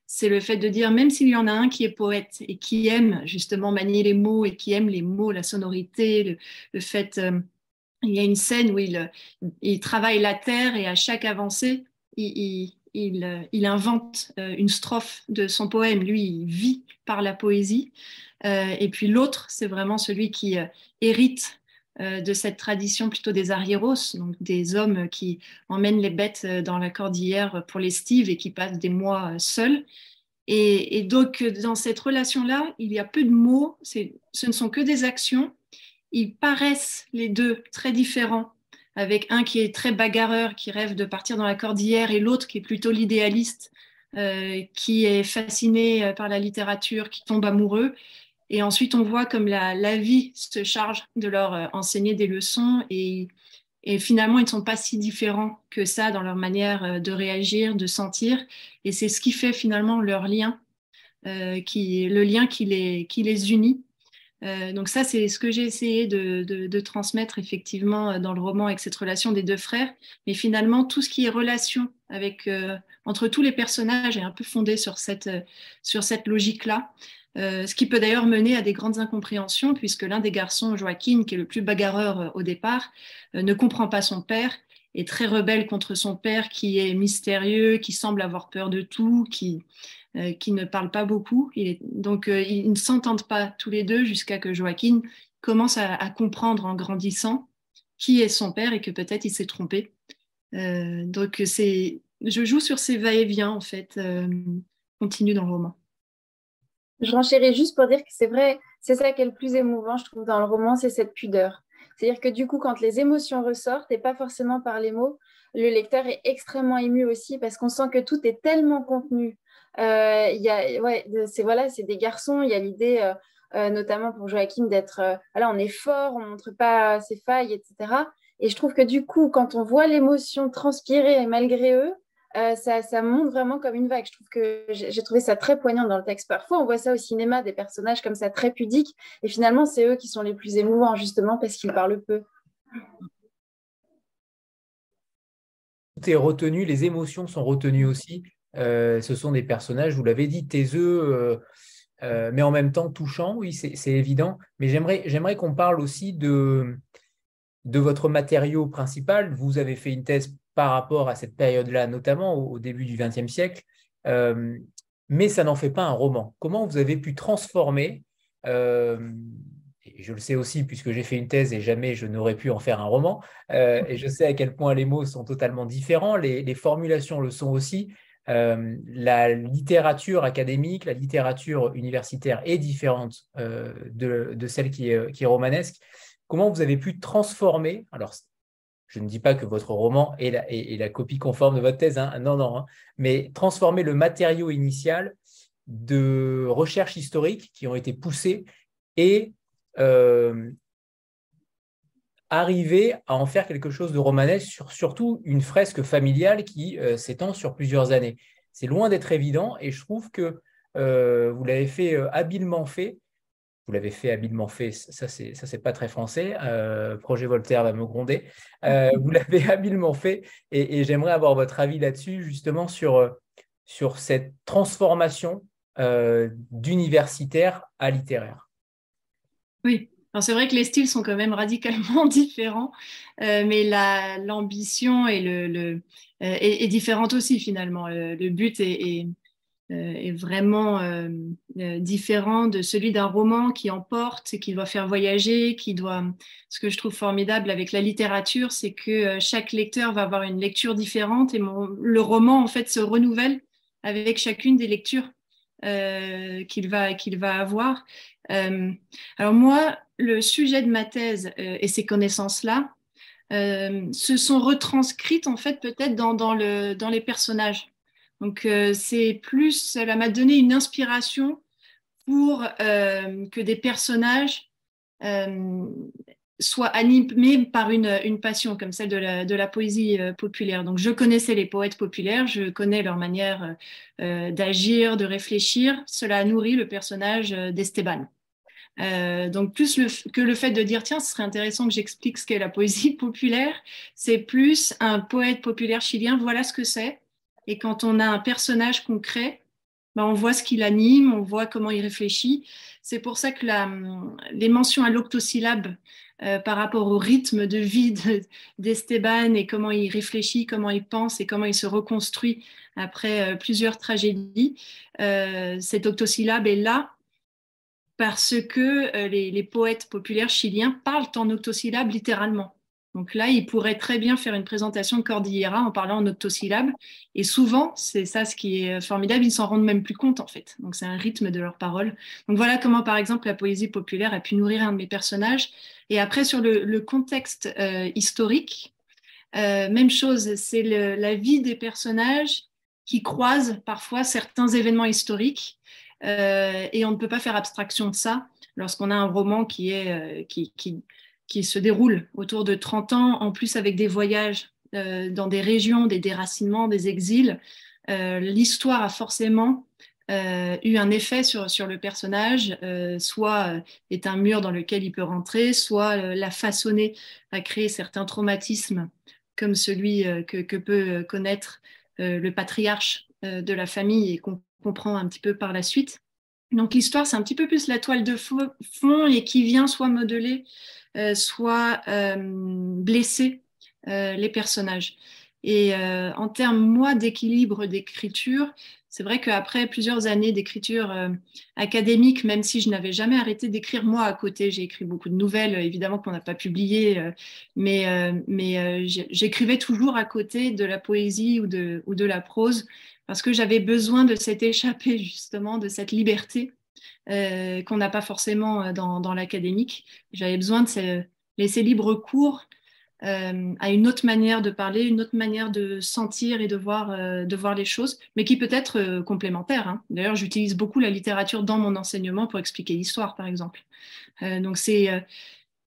C'est le fait de dire, même s'il y en a un qui est poète et qui aime justement manier les mots et qui aime les mots, la sonorité, le, fait, euh, il y a une scène où il, il travaille la terre et à chaque avancée, il, euh, il, invente euh, une strophe de son poème. Lui, vit par la poésie. Euh, et puis l'autre, c'est vraiment celui qui hérite de cette tradition plutôt des arrieros, donc des hommes qui emmènent les bêtes dans la cordillère pour l'estive et qui passent des mois seuls. Et, donc, dans cette relation-là, il y a peu de mots, ce ne sont que des actions. Ils paraissent les deux très différents avec un qui est très bagarreur, qui rêve de partir dans la cordillère, et l'autre qui est plutôt l'idéaliste, euh, qui est fasciné euh, par la littérature, qui tombe amoureux. Et ensuite, on voit comme la, vie se charge de leur euh, enseigner des leçons et, finalement, ils ne sont pas si différents que ça dans leur manière de réagir, de sentir. Et c'est ce qui fait finalement leur lien, le lien qui les unit. Euh, donc ça, c'est ce que j'ai essayé de, transmettre effectivement euh, dans le roman avec cette relation des deux frères. Mais finalement, tout ce qui est relation avec, euh, entre tous les personnages est un peu fondé sur cette, logique-là. ce qui peut d'ailleurs mener à des grandes incompréhensions, puisque l'un des garçons, Joaquin, qui est le plus bagarreur au départ, ne comprend pas son père, est très rebelle contre son père, qui est mystérieux, qui semble avoir peur de tout, qui, euh, qui ne parlent pas beaucoup. donc, euh, ils ne s'entendent pas tous les deux jusqu'à que Joaquin commence à, comprendre en grandissant qui est son père et que peut-être il s'est trompé. Euh, donc, c'est, je joue sur ces va-et-vient, en fait, continue dans le roman. Je renchéris juste pour dire que c'est vrai, c'est ça qui est le plus émouvant, je trouve, dans le roman, c'est cette pudeur. C'est-à-dire que du coup, quand les émotions ressortent, et pas forcément par les mots, le lecteur est extrêmement ému aussi parce qu'on sent que tout est tellement contenu euh, y a, ouais, c'est voilà, c'est des garçons. Il y a l'idée, euh, euh, notamment pour Joachim, d'être, voilà, on est fort, on montre pas ses failles, etc. Et je trouve que du coup, quand on voit l'émotion transpirer malgré eux, ça, ça, monte vraiment comme une vague. Je trouve que j'ai trouvé ça très poignant dans le texte. Parfois, on voit ça au cinéma, des personnages comme ça très pudiques, et finalement, c'est eux qui sont les plus émouvants, justement, parce qu'ils parlent peu. tout est retenu, les émotions sont retenues aussi. Ce sont des personnages, vous l'avez dit, taiseux, mais en même temps touchants, oui, c'est évident. Mais j'aimerais qu'on parle aussi de, de votre matériau principal. Vous avez fait une thèse par rapport à cette période-là, notamment au, début du XXe siècle, euh, mais ça n'en fait pas un roman. Comment vous avez pu transformer, euh, je le sais aussi puisque j'ai fait une thèse et jamais je n'aurais pu en faire un roman, euh, et je sais à quel point les mots sont totalement différents, les, formulations le sont aussi. La littérature académique, la littérature universitaire est différente de, celle qui est romanesque. Comment vous avez pu transformer, alors je ne dis pas que votre roman est la, copie conforme de votre thèse, hein, non, non, hein, mais transformer le matériau initial de recherches historiques qui ont été poussées et euh, arriver à en faire quelque chose de romanesque, sur, surtout une fresque familiale qui euh, s'étend sur plusieurs années. C'est loin d'être évident et je trouve que euh, vous l'avez fait habilement fait vous l'avez fait habilement fait, ça c'est ça c'est pas très français. Euh, Projet Voltaire va me gronder. Euh, vous l'avez habilement fait et, j'aimerais avoir votre avis là-dessus justement sur euh, sur cette transformation d'universitaire à littéraire. Oui, c'est vrai que les styles sont quand même radicalement différents, mais l'ambition est, le, est, différente aussi finalement. Le, but est, euh, est vraiment euh, euh, différent de celui d'un roman qui emporte, qui doit faire voyager, qui doit. Ce que je trouve formidable avec la littérature, c'est que chaque lecteur va avoir une lecture différente et le roman en fait se renouvelle avec chacune des lectures qu'il va qu'il va avoir. alors moi, le sujet de ma thèse et ces connaissances-là se sont retranscrites en fait peut-être dans, dans, le, dans les personnages. Donc, euh, c'est plus, cela m'a donné une inspiration pour euh, que des personnages euh, soient animés par une, passion comme celle de la, poésie populaire. Donc, je connaissais les poètes populaires, je connais leur manière d'agir, de réfléchir. Cela a nourri le personnage d'Esteban. Donc plus que le fait de dire tiens ce serait intéressant que j'explique ce qu'est la poésie populaire, c'est plus un poète populaire chilien, voilà ce que c'est, et quand on a un personnage concret, ben on voit ce qu'il anime, on voit comment il réfléchit. C'est pour ça que la, les mentions à l'octosyllabe euh, par rapport au rythme de vie d'Esteban et comment il réfléchit, comment il pense et comment il se reconstruit après euh, plusieurs tragédies, euh, cet octosyllabe est là parce que les, les, poètes populaires chiliens parlent en octosyllabe littéralement. Donc là, il pourrait très bien faire une présentation de Cordillera en parlant en octosyllabes. Et souvent, c'est ça ce qui est formidable, ils s'en rendent même plus compte en fait. Donc c'est un rythme de leurs paroles. Donc voilà comment, par exemple, la poésie populaire a pu nourrir un de mes personnages. Et après, sur le, contexte euh, historique, euh, même chose, c'est la vie des personnages qui croisent parfois certains événements historiques. Euh, et on ne peut pas faire abstraction de ça lorsqu'on a un roman qui est qui, qui qui se déroule autour de 30 ans, en plus avec des voyages euh, dans des régions, des déracinements, des exils. Euh, l'histoire a forcément euh, eu un effet sur, sur le personnage, soit est un mur dans lequel il peut rentrer, soit l'a façonné à créer certains traumatismes comme celui que, que, peut connaître le patriarche de la famille et qu'on comprend un petit peu par la suite. Donc l'histoire, c'est un petit peu plus la toile de fond et qui vient soit modeler euh, soit euh, blesser euh, les personnages. Et en termes, moi, d'équilibre d'écriture, c'est vrai qu'après plusieurs années d'écriture académique, même si je n'avais jamais arrêté d'écrire moi à côté, j'ai écrit beaucoup de nouvelles, évidemment qu'on n'a pas publié, mais, mais j'écrivais toujours à côté de la poésie ou de, la prose, parce que j'avais besoin de cette échappée, justement, de cette liberté euh, qu'on n'a pas forcément euh, dans, l'académique. J'avais besoin de laisser libre cours euh, à une autre manière de parler, une autre manière de sentir et de voir, de voir les choses, mais qui peut être complémentaire. Hein. D'ailleurs, j'utilise beaucoup la littérature dans mon enseignement pour expliquer l'histoire, par exemple. donc, c'est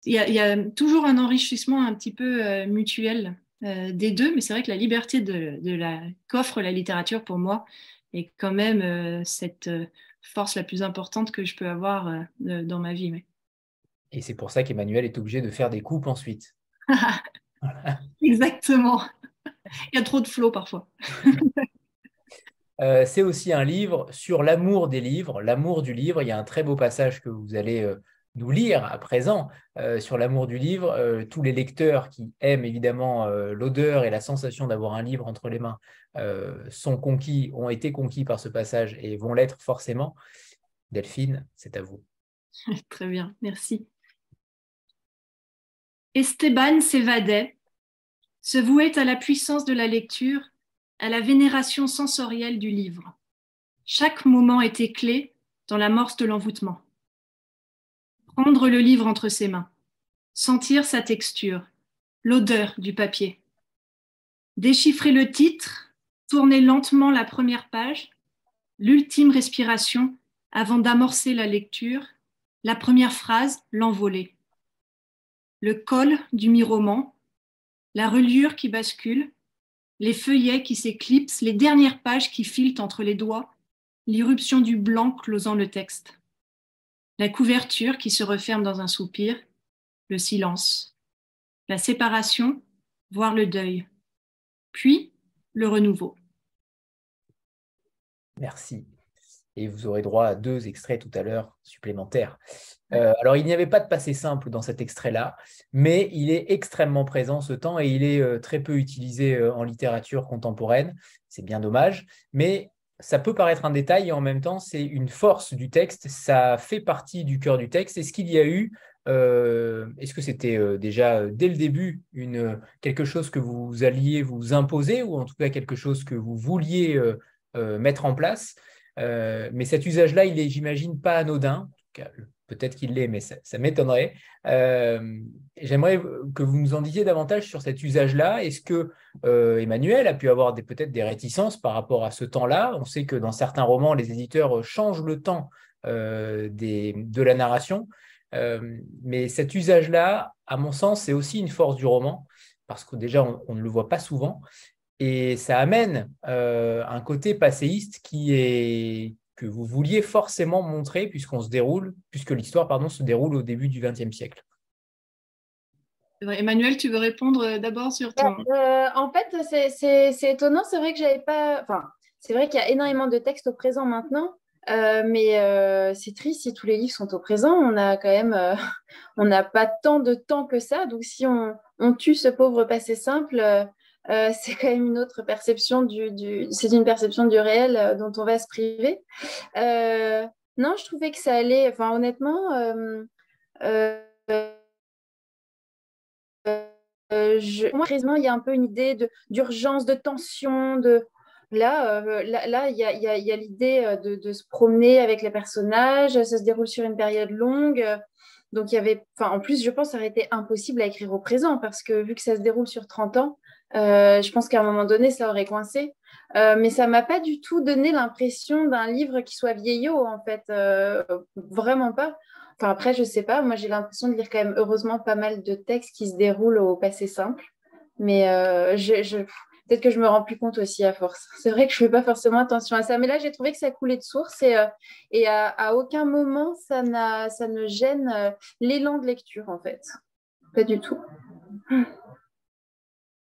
il y, a toujours un enrichissement un petit peu mutuel des deux, mais c'est vrai que la liberté de, la qu'offre la littérature pour moi est quand même cette force la plus importante que je peux avoir euh, dans ma vie. Et c'est pour ça qu'Emmanuel est obligé de faire des coupes ensuite. Exactement. Il y a trop de flots parfois. Euh, c'est aussi un livre sur l'amour des livres, l'amour du livre. Il y a un très beau passage que vous allez euh, nous lire à présent euh, sur l'amour du livre. tous les lecteurs qui aiment évidemment l'odeur et la sensation d'avoir un livre entre les mains sont conquis, ont été conquis par ce passage et vont l'être forcément. Delphine, c'est à vous. Très bien, merci. Esteban s'évadait, se vouait à la puissance de la lecture à la vénération sensorielle du livre. Chaque moment était clé dans l'amorce de l'envoûtement. Prendre le livre entre ses mains, sentir sa texture, l'odeur du papier. Déchiffrer le titre, tourner lentement la première page, l'ultime respiration avant d'amorcer la lecture, la première phrase, l'envoler. Le col du mi-roman, la reliure qui bascule, les feuillets qui s'éclipsent, les dernières pages qui filent entre les doigts, l'irruption du blanc closant le texte, la couverture qui se referme dans un soupir, le silence, la séparation, voire le deuil, puis le renouveau. Merci et vous aurez droit à deux extraits tout à l'heure supplémentaires. Euh, alors, il n'y avait pas de passé simple dans cet extrait-là, mais il est extrêmement présent ce temps et il est euh, très peu utilisé euh, en littérature contemporaine. C'est bien dommage, mais ça peut paraître un détail et en même temps, c'est une force du texte. Ça fait partie du cœur du texte. Est-ce qu'il y a eu, est-ce que c'était déjà dès le début une, quelque chose que vous alliez vous imposer ou en tout cas quelque chose que vous vouliez mettre en place? Euh, mais cet usage-là, il est, j'imagine, pas anodin. Peut-être qu'il l'est, mais ça, m'étonnerait. Euh, j'aimerais que vous nous en disiez davantage sur cet usage-là. Est-ce que euh, Emmanuel a pu avoir peut-être des réticences par rapport à ce temps-là? On sait que dans certains romans, les éditeurs changent le temps de la narration. mais cet usage-là, à mon sens, c'est aussi une force du roman, parce que déjà, on ne le voit pas souvent. Et ça amène euh, un côté passéiste qui est que vous vouliez forcément montrer puisqu'on se déroule, puisque l'histoire pardon se déroule au début du XXe siècle. Emmanuel, tu veux répondre euh, d'abord sur ton. Euh, en fait, c'est étonnant. C'est vrai que j'avais pas. Enfin, c'est vrai qu'il y a énormément de textes au présent maintenant, mais c'est triste si tous les livres sont au présent. On a quand même, on n'a pas tant de temps que ça. Donc, si on, on tue ce pauvre passé simple, euh, c'est quand même une autre perception du, c'est une perception du réel euh, dont on va se priver. Euh, non, je trouvais que ça allait, enfin honnêtement, je, moi, il y a un peu une idée d'urgence, de, tension, de là, là, il y a, l'idée de, de, se promener avec les personnages, ça se déroule sur une période longue. Donc, il y avait, enfin, en plus, je pense ça aurait été impossible à écrire au présent parce que vu que ça se déroule sur 30 ans, euh, je pense qu'à un moment donné, ça aurait coincé. Euh, mais ça m'a pas du tout donné l'impression d'un livre qui soit vieillot, en fait. Euh, vraiment pas. Enfin, après, je sais pas. Moi, j'ai l'impression de lire quand même, heureusement, pas mal de textes qui se déroulent au passé simple. Mais peut-être que je me rends plus compte aussi à force. C'est vrai que je fais pas forcément attention à ça. Mais là, j'ai trouvé que ça coulait de source et, à, aucun moment, ça ne gêne l'élan de lecture, en fait. Pas du tout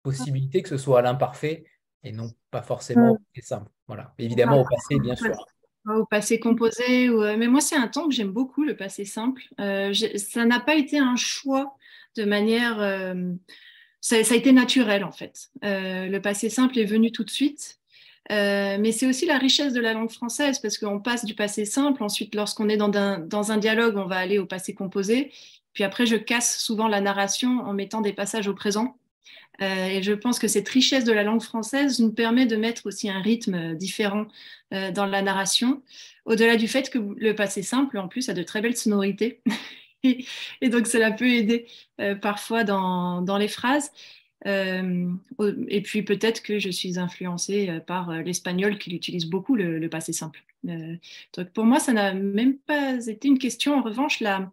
possibilité que ce soit à l'imparfait et non pas forcément au simple. Voilà. Évidemment, au passé, bien sûr. Au passé composé. Euh, mais moi, c'est un temps que j'aime beaucoup, le passé simple. Euh, ça n'a pas été un choix de manière. Euh, ça, a été naturel, en fait. le passé simple est venu tout de suite. mais c'est aussi la richesse de la langue française parce qu'on passe du passé simple. Ensuite, lorsqu'on est dans un, dans un dialogue, on va aller au passé composé. Puis après, je casse souvent la narration en mettant des passages au présent euh, et je pense que cette richesse de la langue française nous permet de mettre aussi un rythme différent euh, dans la narration, au-delà du fait que le passé simple, en plus, a de très belles sonorités. et, donc, cela peut aider euh, parfois dans, dans, les phrases. et puis peut-être que je suis influencée par l'espagnol qui utilise beaucoup le, le passé simple. donc pour moi, ça n'a même pas été une question. En revanche, la,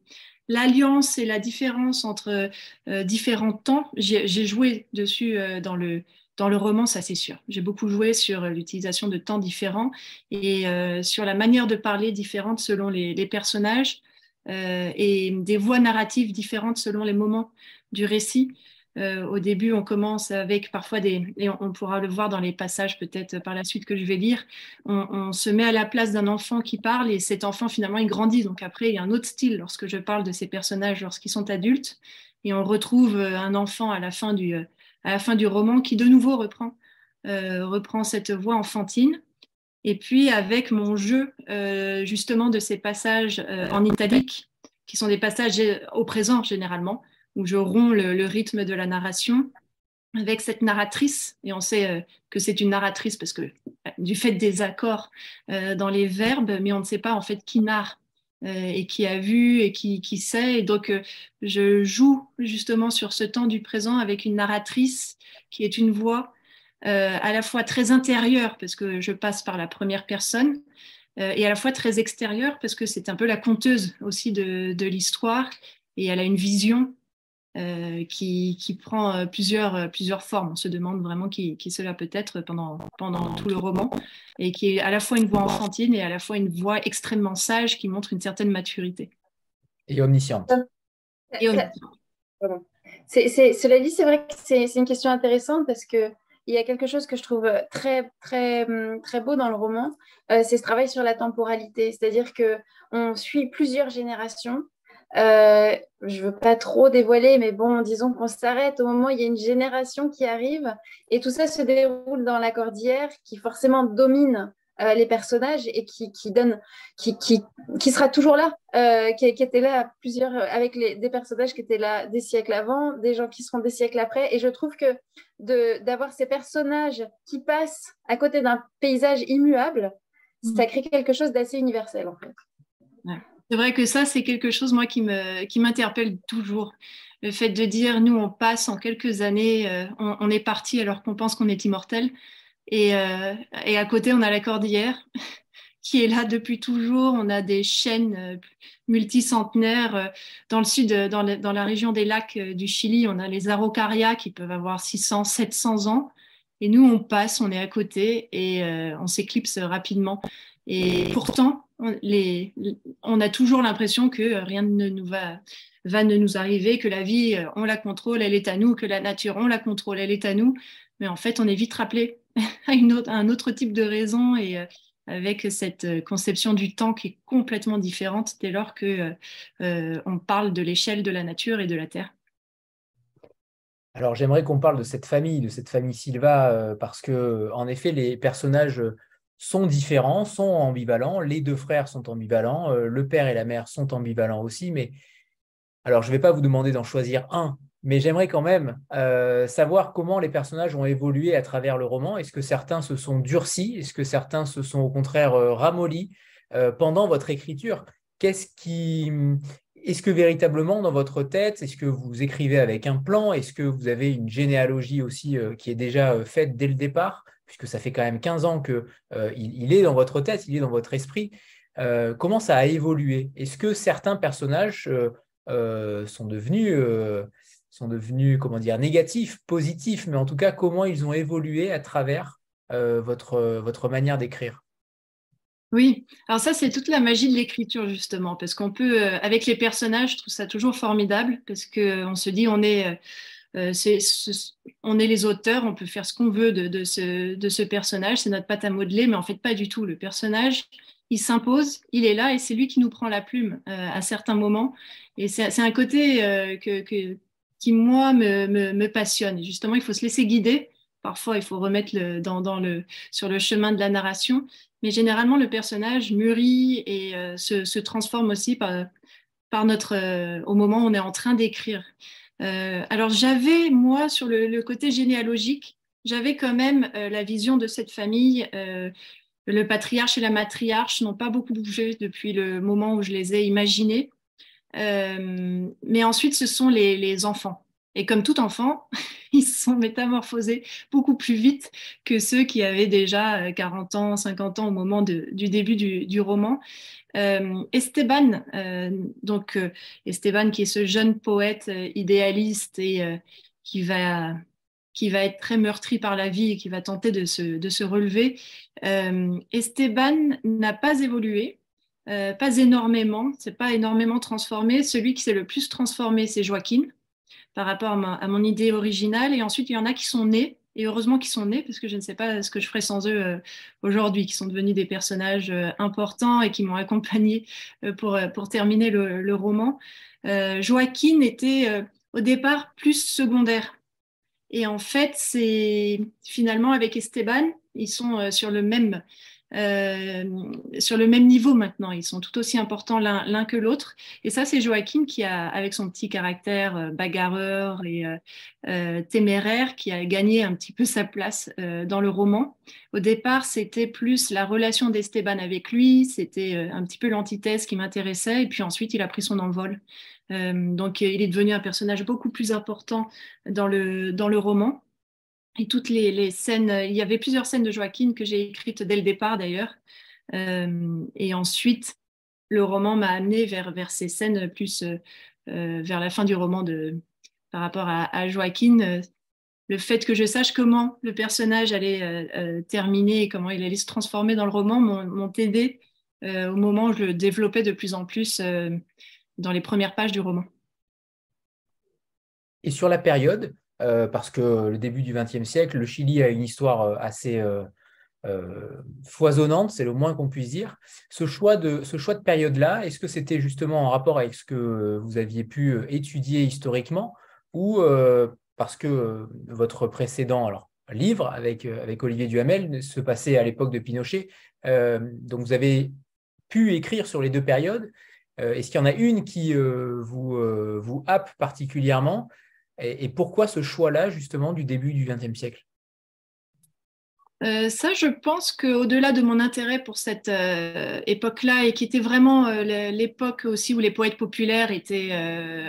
l'alliance et la différence entre euh, différents temps, j'ai joué dessus euh, dans, le, roman, ça c'est sûr. J'ai beaucoup joué sur l'utilisation de temps différents et euh, sur la manière de parler différente selon les, personnages et des voix narratives différentes selon les moments du récit. Au début, on commence avec parfois des, et on, pourra le voir dans les passages peut-être par la suite que je vais lire, on, se met à la place d'un enfant qui parle et cet enfant finalement il grandit. Donc après, il y a un autre style lorsque je parle de ces personnages lorsqu'ils sont adultes et on retrouve un enfant à la fin du, à la fin du roman qui de nouveau reprend, reprend cette voix enfantine. Et puis avec mon jeu justement de ces passages en italique, qui sont des passages au présent généralement, où je romps le, rythme de la narration avec cette narratrice, et on sait euh, que c'est une narratrice parce que euh, du fait des accords euh, dans les verbes, mais on ne sait pas en fait qui narre et qui a vu et qui, qui sait. Et donc, je joue justement sur ce temps du présent avec une narratrice qui est une voix à la fois très intérieure parce que je passe par la première personne et à la fois très extérieure parce que c'est un peu la conteuse aussi de, de l'histoire et elle a une vision euh, qui, qui, prend euh, plusieurs, euh, plusieurs formes. On se demande vraiment qui, qui cela peut être pendant, pendant tout le roman, et qui est à la fois une voix enfantine et à la fois une voix extrêmement sage qui montre une certaine maturité. Et omnisciente. Et omnisciente. cela dit, c'est vrai que c'est une question intéressante parce que il y a quelque chose que je trouve très, très, hum, très beau dans le roman, c'est ce travail sur la temporalité. C'est-à-dire qu'on suit plusieurs générations euh, je veux pas trop dévoiler, mais bon, disons qu'on s'arrête au moment où il y a une génération qui arrive et tout ça se déroule dans la cordillère qui forcément domine euh, les personnages et qui, qui donne, qui, qui, qui, sera toujours là, euh, qui, qui, était là plusieurs, avec les, des personnages qui étaient là des siècles avant, des gens qui seront des siècles après. Et je trouve que d'avoir ces personnages qui passent à côté d'un paysage immuable, ça mmh. crée quelque chose d'assez universel en fait. Ouais. C'est vrai que ça, c'est quelque chose, moi, qui m'interpelle qui toujours. Le fait de dire, nous, on passe en quelques années, euh, on, est parti alors qu'on pense qu'on est immortel. Et, euh, et, à côté, on a la cordillère qui est là depuis toujours. On a des chaînes euh, multicentenaires. Dans le sud, dans, dans, la région des lacs du Chili, on a les araucarias qui peuvent avoir 600, 700 ans. Et nous, on passe, on est à côté et on s'éclipse rapidement. Et pourtant, on, a toujours l'impression que rien ne nous va, va ne nous arriver, que la vie, on la contrôle, elle est à nous, que la nature, on la contrôle, elle est à nous. Mais en fait, on est vite rappelé à, un autre type de raison et euh, avec cette conception du temps qui est complètement différente dès lors que euh, on parle de l'échelle de la nature et de la terre. Alors j'aimerais qu'on parle de cette famille, de cette famille Silva, euh, parce que en effet les personnages sont différents, sont ambivalents. Les deux frères sont ambivalents. Euh, le père et la mère sont ambivalents aussi. Mais alors, je ne vais pas vous demander d'en choisir un, mais j'aimerais quand même euh, savoir comment les personnages ont évolué à travers le roman. Est-ce que certains se sont durcis? Est-ce que certains se sont au contraire euh, ramollis pendant votre écriture? Qu'est-ce qui est-ce que véritablement dans votre tête, est-ce que vous écrivez avec un plan? Est-ce que vous avez une généalogie aussi qui est déjà faite dès le départ? Puisque ça fait quand même 15 ans qu'il euh, est dans votre tête, il est dans votre esprit. Euh, comment ça a évolué? Est-ce que certains personnages euh, sont devenus, négatifs, positifs, mais en tout cas, comment ils ont évolué à travers votre, votre manière d'écrire? Oui, alors ça c'est toute la magie de l'écriture justement, parce qu'on peut, avec les personnages, je trouve ça toujours formidable, parce qu'on se dit on est euh, on est les auteurs, on peut faire ce qu'on veut de, ce, personnage, c'est notre pâte à modeler, mais en fait pas du tout. Le personnage, il s'impose, il est là et c'est lui qui nous prend la plume euh, à certains moments. Et c'est un côté euh, qui, moi, me, passionne. justement, il faut se laisser guider. Parfois, il faut remettre sur le chemin de la narration. Mais généralement, le personnage mûrit et se, transforme aussi par notre, au moment où on est en train d'écrire. Euh, alors j'avais, moi, sur le, côté généalogique, j'avais quand même euh, la vision de cette famille. Euh, le patriarche et la matriarche n'ont pas beaucoup bougé depuis le moment où je les ai imaginés. mais ensuite, ce sont les, enfants. Et comme tout enfant, ils se sont métamorphosés beaucoup plus vite que ceux qui avaient déjà 40 ans, 50 ans au moment du début du roman. Euh, Esteban, euh, donc euh, Esteban qui est ce jeune poète idéaliste et qui va qui va être très meurtri par la vie et qui va tenter de se, de se relever. Esteban n'a pas évolué, pas énormément, c'est pas énormément transformé. Celui qui s'est le plus transformé, c'est Joaquin. Par rapport à, mon idée originale. Et ensuite, il y en a qui sont nés, et heureusement qu'ils sont nés, parce que je ne sais pas ce que je ferais sans eux euh, aujourd'hui, qui sont devenus des personnages euh, importants et qui m'ont accompagné pour, pour terminer le, roman. Joaquin était au départ plus secondaire. Et en fait, c'est finalement avec Esteban, ils sont sur le même euh, sur le même niveau maintenant. Ils sont tout aussi importants l'un que l'autre. Et ça, c'est Joachim qui a, avec son petit caractère euh, bagarreur et euh, téméraire, qui a gagné un petit peu sa place dans le roman. Au départ, c'était plus la relation d'Esteban avec lui, c'était un petit peu l'antithèse qui m'intéressait, et puis ensuite, il a pris son envol. donc, il est devenu un personnage beaucoup plus important dans le, dans le roman toutes les, scènes, il y avait plusieurs scènes de Joaquin que j'ai écrites dès le départ d'ailleurs. Euh, et ensuite, le roman m'a amené vers, vers ces scènes plus euh, euh, vers la fin du roman de, par rapport à, Joaquin. le fait que je sache comment le personnage allait terminer et comment il allait se transformer dans le roman m'ont aidé au moment où je le développais de plus en plus dans les premières pages du roman. Et sur la période, euh, parce que le début du XXe siècle, le Chili a une histoire euh, assez euh, foisonnante, c'est le moins qu'on puisse dire. Ce choix de, de période-là, est-ce que c'était justement en rapport avec ce que vous aviez pu étudier historiquement ou parce que votre précédent alors, livre avec, avec Olivier Duhamel se passait à l'époque de Pinochet, donc vous avez pu écrire sur les deux périodes. Est-ce qu'il y en a une qui vous, vous happe particulièrement? Et, pourquoi ce choix-là, justement, du début du XXe siècle? Euh, ça, je pense qu'au-delà de mon intérêt pour cette euh, époque-là, et qui était vraiment euh, l'époque aussi où les poètes populaires étaient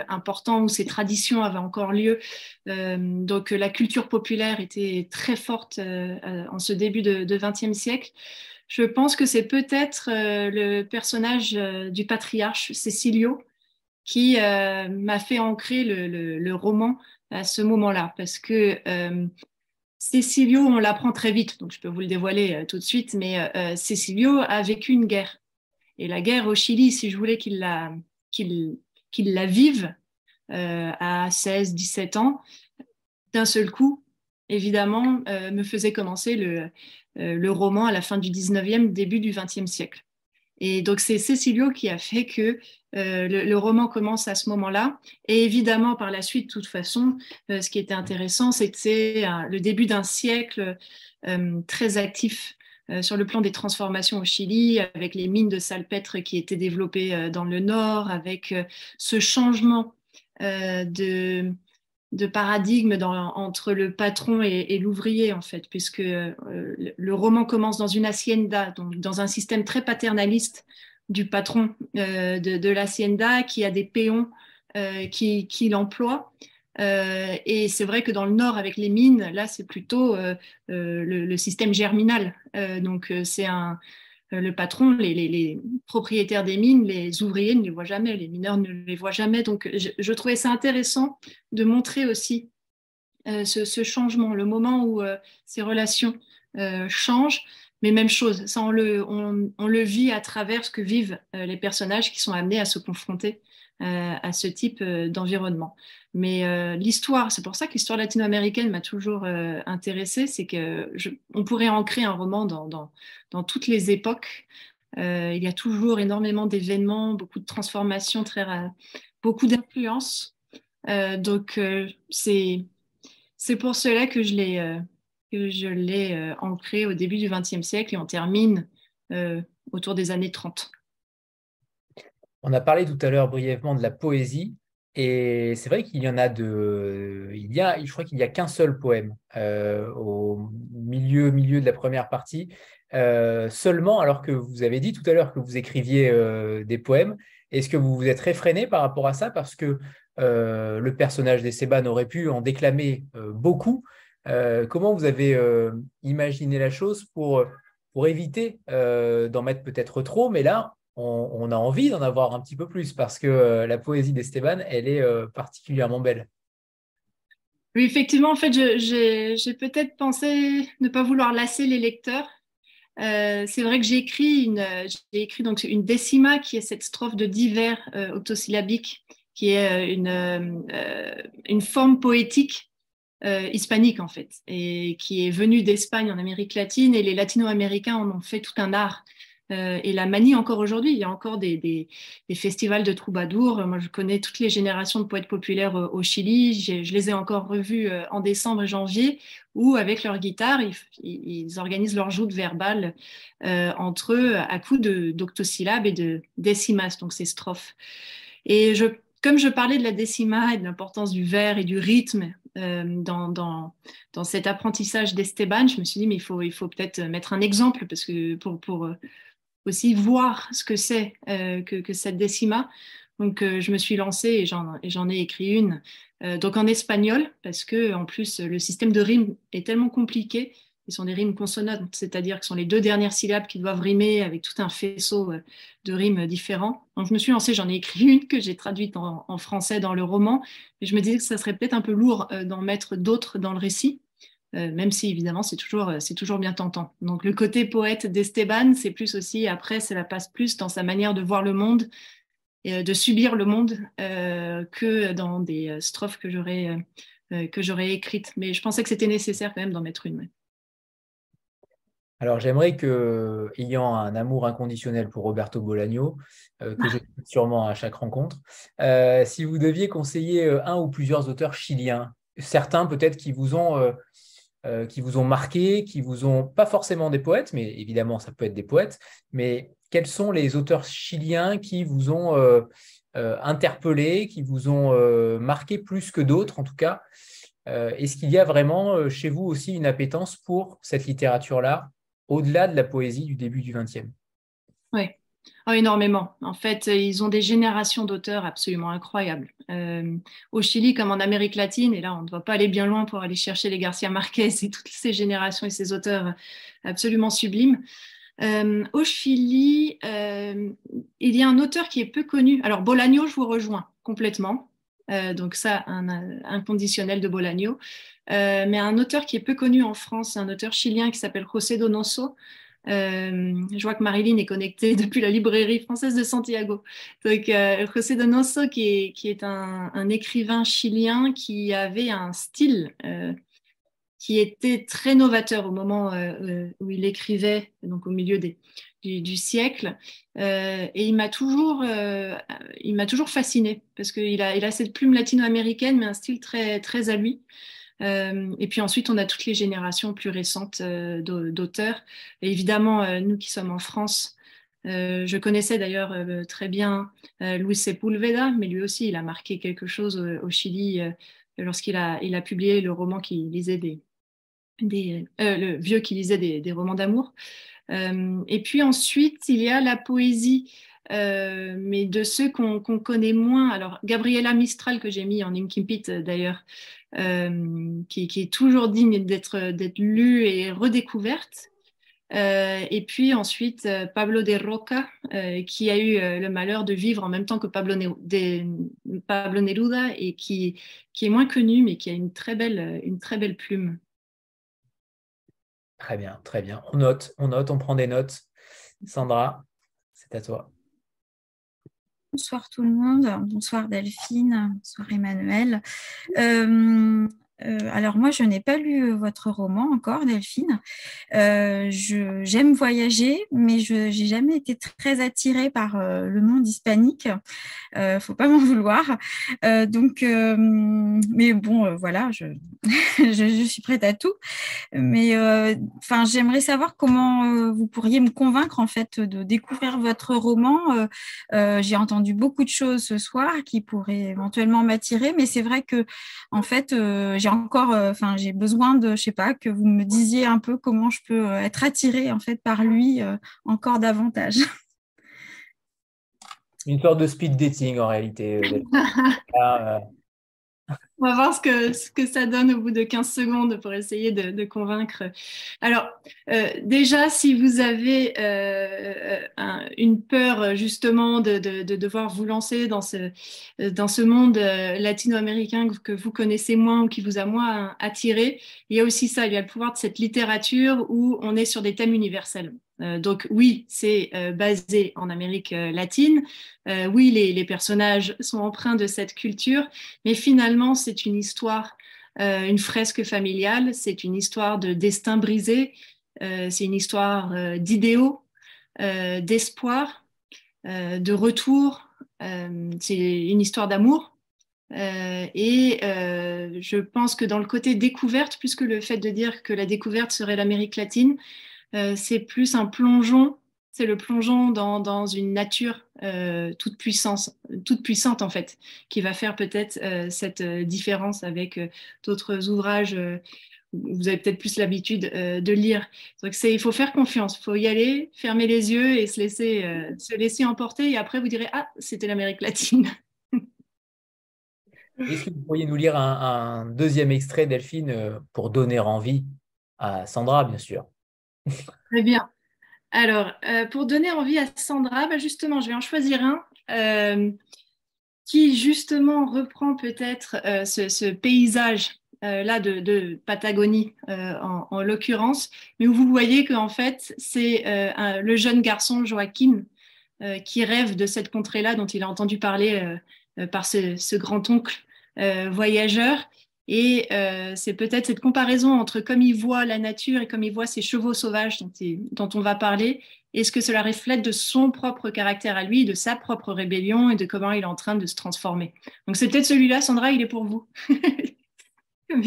importants, où ces traditions avaient encore lieu, donc la culture populaire était très forte en ce début de XXe siècle, je pense que c'est peut-être le personnage du patriarche Cécilio, qui euh, m'a fait ancrer le, roman à ce moment-là. Parce que euh, Cécilio, on l'apprend très vite, donc je peux vous le dévoiler euh, tout de suite, mais Cécilio a vécu une guerre. Et la guerre au Chili, si je voulais qu'il la, qu'il, qu'il la vive à 16, 17 ans, d'un seul coup, évidemment, me faisait commencer le, le roman à la fin du 19e, début du 20e siècle. Et donc, c'est Cécilio qui a fait que euh, le, roman commence à ce moment-là. Et évidemment, par la suite, de toute façon, euh, ce qui était intéressant, c'est que c'est le début d'un siècle euh, très actif sur le plan des transformations au Chili, avec les mines de salpêtre qui étaient développées dans le nord, avec ce changement de de paradigme entre le patron et, l'ouvrier, en fait, puisque euh, le roman commence dans une hacienda, donc dans un système très paternaliste du patron euh, de, l'hacienda qui a des péons euh, qui, l'emploient. et c'est vrai que dans le nord, avec les mines, là, c'est plutôt le, système germinal. donc, c'est un, le patron, les, propriétaires des mines, les ouvriers ne les voient jamais, les mineurs ne les voient jamais. Donc, je, trouvais ça intéressant de montrer aussi euh, ce, changement, le moment où euh, ces relations changent. Mais même chose, ça on, le, vit à travers ce que vivent les personnages qui sont amenés à se confronter à ce type d'environnement. Mais euh, l'histoire, c'est pour ça que l'histoire latino-américaine m'a toujours euh, intéressée, c'est qu'on pourrait ancrer un roman dans, dans, toutes les époques. Euh, il y a toujours énormément d'événements, beaucoup de transformations, très, beaucoup d'influences. donc c'est c'est pour cela que je l'ai que je l'ai ancré au début du XXe siècle et on termine autour des années 30. On a parlé tout à l'heure brièvement de la poésie. Et c'est vrai qu'il y en a de. Il y a, je crois qu'il n'y a qu'un seul poème euh, au milieu, milieu de la première partie. Euh, seulement, alors que vous avez dit tout à l'heure que vous écriviez euh, des poèmes, est-ce que vous vous êtes réfréné par rapport à ça? Parce que le personnage d'Esteban aurait pu en déclamer beaucoup. comment vous avez imaginé la chose pour, pour éviter d'en mettre peut-être trop? Mais là, on, a envie d'en avoir un petit peu plus parce que euh, la poésie d'Esteban, elle est euh, particulièrement belle. Oui, effectivement, en fait, j'ai peut-être pensé ne pas vouloir lasser les lecteurs. Euh, c'est vrai que j'ai écrit une, écrit donc une décima qui est cette strophe de divers octosyllabique qui est une, une forme poétique hispanique en fait, et qui est venue d'Espagne en Amérique latine, et les latino-américains en ont fait tout un art. Euh, et la manie encore aujourd'hui. Il y a encore des, festivals de troubadours. Moi, je connais toutes les générations de poètes populaires euh, au Chili. Je les ai encore revus euh, en décembre et janvier, où avec leur guitare, ils, organisent leur joute verbale entre eux à coups d'octosyllabes et de décimas, donc ces strophes. Et comme je parlais de la décima et de l'importance du vers et du rythme dans, dans, dans, cet apprentissage d'Esteban, je me suis dit, mais il faut, il faut peut-être mettre un exemple parce que pour, pour, aussi voir ce que c'est euh, que, cette décima. Donc, euh, je me suis lancée et j'en ai écrit une. Euh, donc, en espagnol, parce que en plus, le système de rime est tellement compliqué. Ils sont des rimes consonantes, c'est-à-dire que ce sont les deux dernières syllabes qui doivent rimer avec tout un faisceau de rimes différents. Donc, je me suis lancée, j'en ai écrit une que j'ai traduite en, en, français dans le roman. Et je me disais que ça serait peut-être un peu lourd d'en mettre d'autres dans le récit. Euh, même si évidemment c'est toujours, euh, c'est toujours bien tentant. Donc le côté poète d'Esteban, c'est plus aussi, après, cela passe plus dans sa manière de voir le monde, et euh, de subir le monde, que dans des strophes que j'aurais, que j'aurais écrites. Mais je pensais que c'était nécessaire quand même d'en mettre une. Alors j'aimerais que, ayant un amour inconditionnel pour Roberto Bolaño, que je sûrement à chaque rencontre, si vous deviez conseiller un ou plusieurs auteurs chiliens, certains peut-être qui vous ont euh, qui vous ont marqué, qui vous ont, pas forcément des poètes, mais évidemment ça peut être des poètes, mais quels sont les auteurs chiliens qui vous ont euh, euh, interpellé, qui vous ont marqué plus que d'autres en tout cas? Est-ce qu'il y a vraiment chez vous aussi une appétence pour cette littérature-là, au-delà de la poésie du début du XXe Oh, énormément. En fait, ils ont des générations d'auteurs absolument incroyables. Euh, au Chili, comme en Amérique latine, et là, on ne doit pas aller bien loin pour aller chercher les Garcia Marquez et toutes ces générations et ces auteurs absolument sublimes. Euh, au Chili, euh, il y a un auteur qui est peu connu. Alors, Bolaño, je vous rejoins complètement. donc ça, un inconditionnel de Bolaño. mais un auteur qui est peu connu en France, un auteur chilien qui s'appelle José Donoso, euh, je vois que Marilyn est connectée depuis la librairie française de Santiago. Donc, euh, José Donoso, qui est, un, écrivain chilien qui avait un style euh, qui était très novateur au moment où il écrivait, donc au milieu du, siècle. et il m'a toujours, il m'a toujours fasciné parce qu'il a, il a cette plume latino-américaine, mais un style très, très à lui. Euh, et puis ensuite, on a toutes les générations plus récentes euh, d'auteurs. Et évidemment, euh, nous qui sommes en France, je connaissais d'ailleurs très bien Luis Sepulveda, mais lui aussi, il a marqué quelque chose au, Chili lorsqu'il a, publié le roman qui lisait des, vieux qui lisait des, romans d'amour. et puis ensuite, il y a la poésie. mais de ceux qu'on connaît moins. Alors, Gabriela Mistral, que j'ai mis en Imkimpit d'ailleurs, euh, qui, est toujours digne d'être lue et redécouverte. Euh, et puis ensuite, euh, Pablo de Roca, qui a eu le malheur de vivre en même temps que Pablo, Neruda et qui, est moins connu, mais qui a une très belle plume. Très bien, très bien. On note, on note, on prend des notes. Sandra, c'est à toi. Bonsoir tout le monde, bonsoir Delphine, bonsoir Emmanuel. Euh, euh, alors moi, je n'ai pas lu euh, votre roman encore, Delphine. Euh, j'aime voyager, mais je n'ai jamais été très attirée par le monde hispanique. faut pas m'en vouloir. donc, mais bon, voilà, je, je, suis prête à tout. Mais enfin, j'aimerais savoir comment vous pourriez me convaincre en fait de découvrir votre roman. J'ai entendu beaucoup de choses ce soir qui pourraient éventuellement m'attirer, mais c'est vrai que en fait, j'ai encore, euh, enfin, j'ai besoin de, je sais pas, que vous me disiez un peu comment je peux euh, être attirée en fait par lui euh, encore davantage. Une sorte de speed dating en réalité. On va voir ce que, ça donne au bout de 15 secondes pour essayer de, convaincre. Alors, euh, déjà, si vous avez euh, une peur justement de, devoir vous lancer dans ce, dans ce monde euh, latino-américain que vous connaissez moins ou qui vous a moins attiré, il y a aussi ça, il y a le pouvoir de cette littérature où on est sur des thèmes universels. Donc oui, c'est basé en Amérique latine. oui, les, personnages sont empreints de cette culture, mais finalement, c'est une histoire, une fresque familiale, c'est une histoire de destin brisé, c'est une histoire d'idéaux, d'espoir, de retour. c'est une histoire d'amour. Euh, et euh, je pense que dans le côté découverte, plus que le fait de dire que la découverte serait l'Amérique latine, euh, c'est plus un plongeon, c'est le plongeon dans, dans une nature toute, puissance, toute puissante en fait, qui va faire peut-être cette différence avec d'autres ouvrages vous avez peut-être plus l'habitude de lire. Donc il faut faire confiance, il faut y aller, fermer les yeux et se laisser, se laisser emporter. Et après, vous direz, ah, c'était l'Amérique latine. Est-ce que vous pourriez nous lire un, deuxième extrait, Delphine, euh, pour donner envie à Sandra, bien sûr? Très bien. Alors, euh, pour donner envie à Sandra, bah, justement, je vais en choisir un euh, qui, justement, reprend peut-être ce, paysage là de, Patagonie en, l'occurrence, mais où vous voyez qu'en fait, c'est le jeune garçon Joaquin qui rêve de cette contrée-là dont il a entendu parler par ce grand-oncle euh, voyageur. Et euh, c'est peut-être cette comparaison entre comme il voit la nature et comme il voit ces chevaux sauvages dont, on va parler, est-ce que cela reflète de son propre caractère à lui, de sa propre rébellion et de comment il est en train de se transformer? Donc c'est peut-être celui-là, Sandra, il est pour vous. Comme.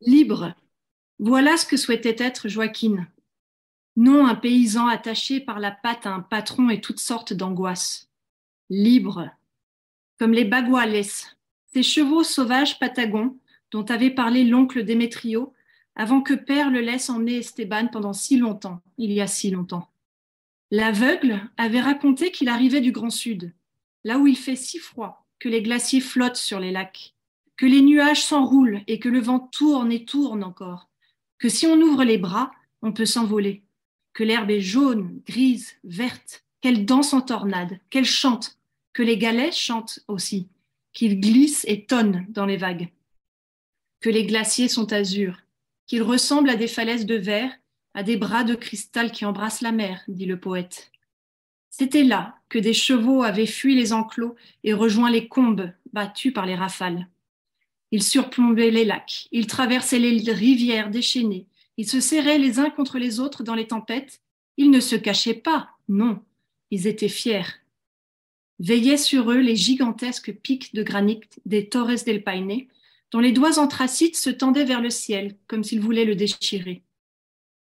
Libre. Voilà ce que souhaitait être Joaquin. Non un paysan attaché par la patte à un patron et toutes sortes d'angoisses libre, comme les baguales, ces chevaux sauvages patagons dont avait parlé l'oncle Démétrio avant que père le laisse emmener Esteban pendant si longtemps, il y a si longtemps. L'aveugle avait raconté qu'il arrivait du Grand Sud, là où il fait si froid que les glaciers flottent sur les lacs, que les nuages s'enroulent et que le vent tourne et tourne encore, que si on ouvre les bras, on peut s'envoler, que l'herbe est jaune, grise, verte, qu'elle danse en tornade, qu'elle chante, que les galets chantent aussi, qu'ils glissent et tonnent dans les vagues, que les glaciers sont azur, qu'ils ressemblent à des falaises de verre, à des bras de cristal qui embrassent la mer, dit le poète. C'était là que des chevaux avaient fui les enclos et rejoint les combes battues par les rafales. Ils surplombaient les lacs, ils traversaient les rivières déchaînées, ils se serraient les uns contre les autres dans les tempêtes, ils ne se cachaient pas, non, ils étaient fiers. Veillaient sur eux les gigantesques pics de granit des Torres del Paine, dont les doigts anthracites se tendaient vers le ciel, comme s'ils voulaient le déchirer.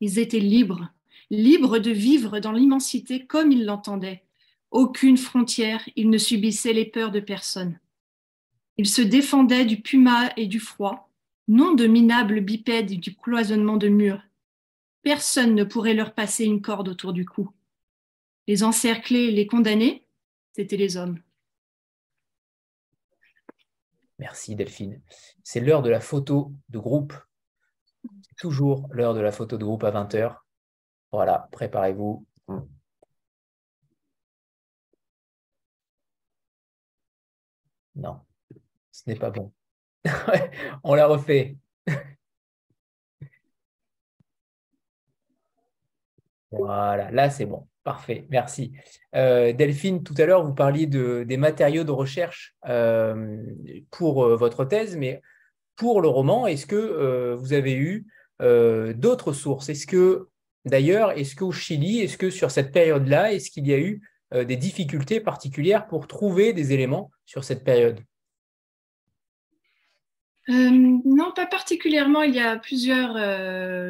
Ils étaient libres, libres de vivre dans l'immensité comme ils l'entendaient. Aucune frontière, ils ne subissaient les peurs de personne. Ils se défendaient du puma et du froid, non de minables bipèdes et du cloisonnement de murs. Personne ne pourrait leur passer une corde autour du cou les encercler, les condamner, c'était les hommes. Merci Delphine. C'est l'heure de la photo de groupe. C'est toujours l'heure de la photo de groupe à 20h. Voilà, préparez-vous. Non, ce n'est pas bon. On la refait. voilà, là c'est bon. Parfait, merci. Euh, Delphine, tout à l'heure, vous parliez de, des matériaux de recherche euh, pour euh, votre thèse, mais pour le roman, est-ce que vous avez eu d'autres sources? Est-ce que, d'ailleurs, est-ce qu'au Chili, est-ce que sur cette période-là, est-ce qu'il y a eu des difficultés particulières pour trouver des éléments sur cette période? Non, pas particulièrement. Il y a plusieurs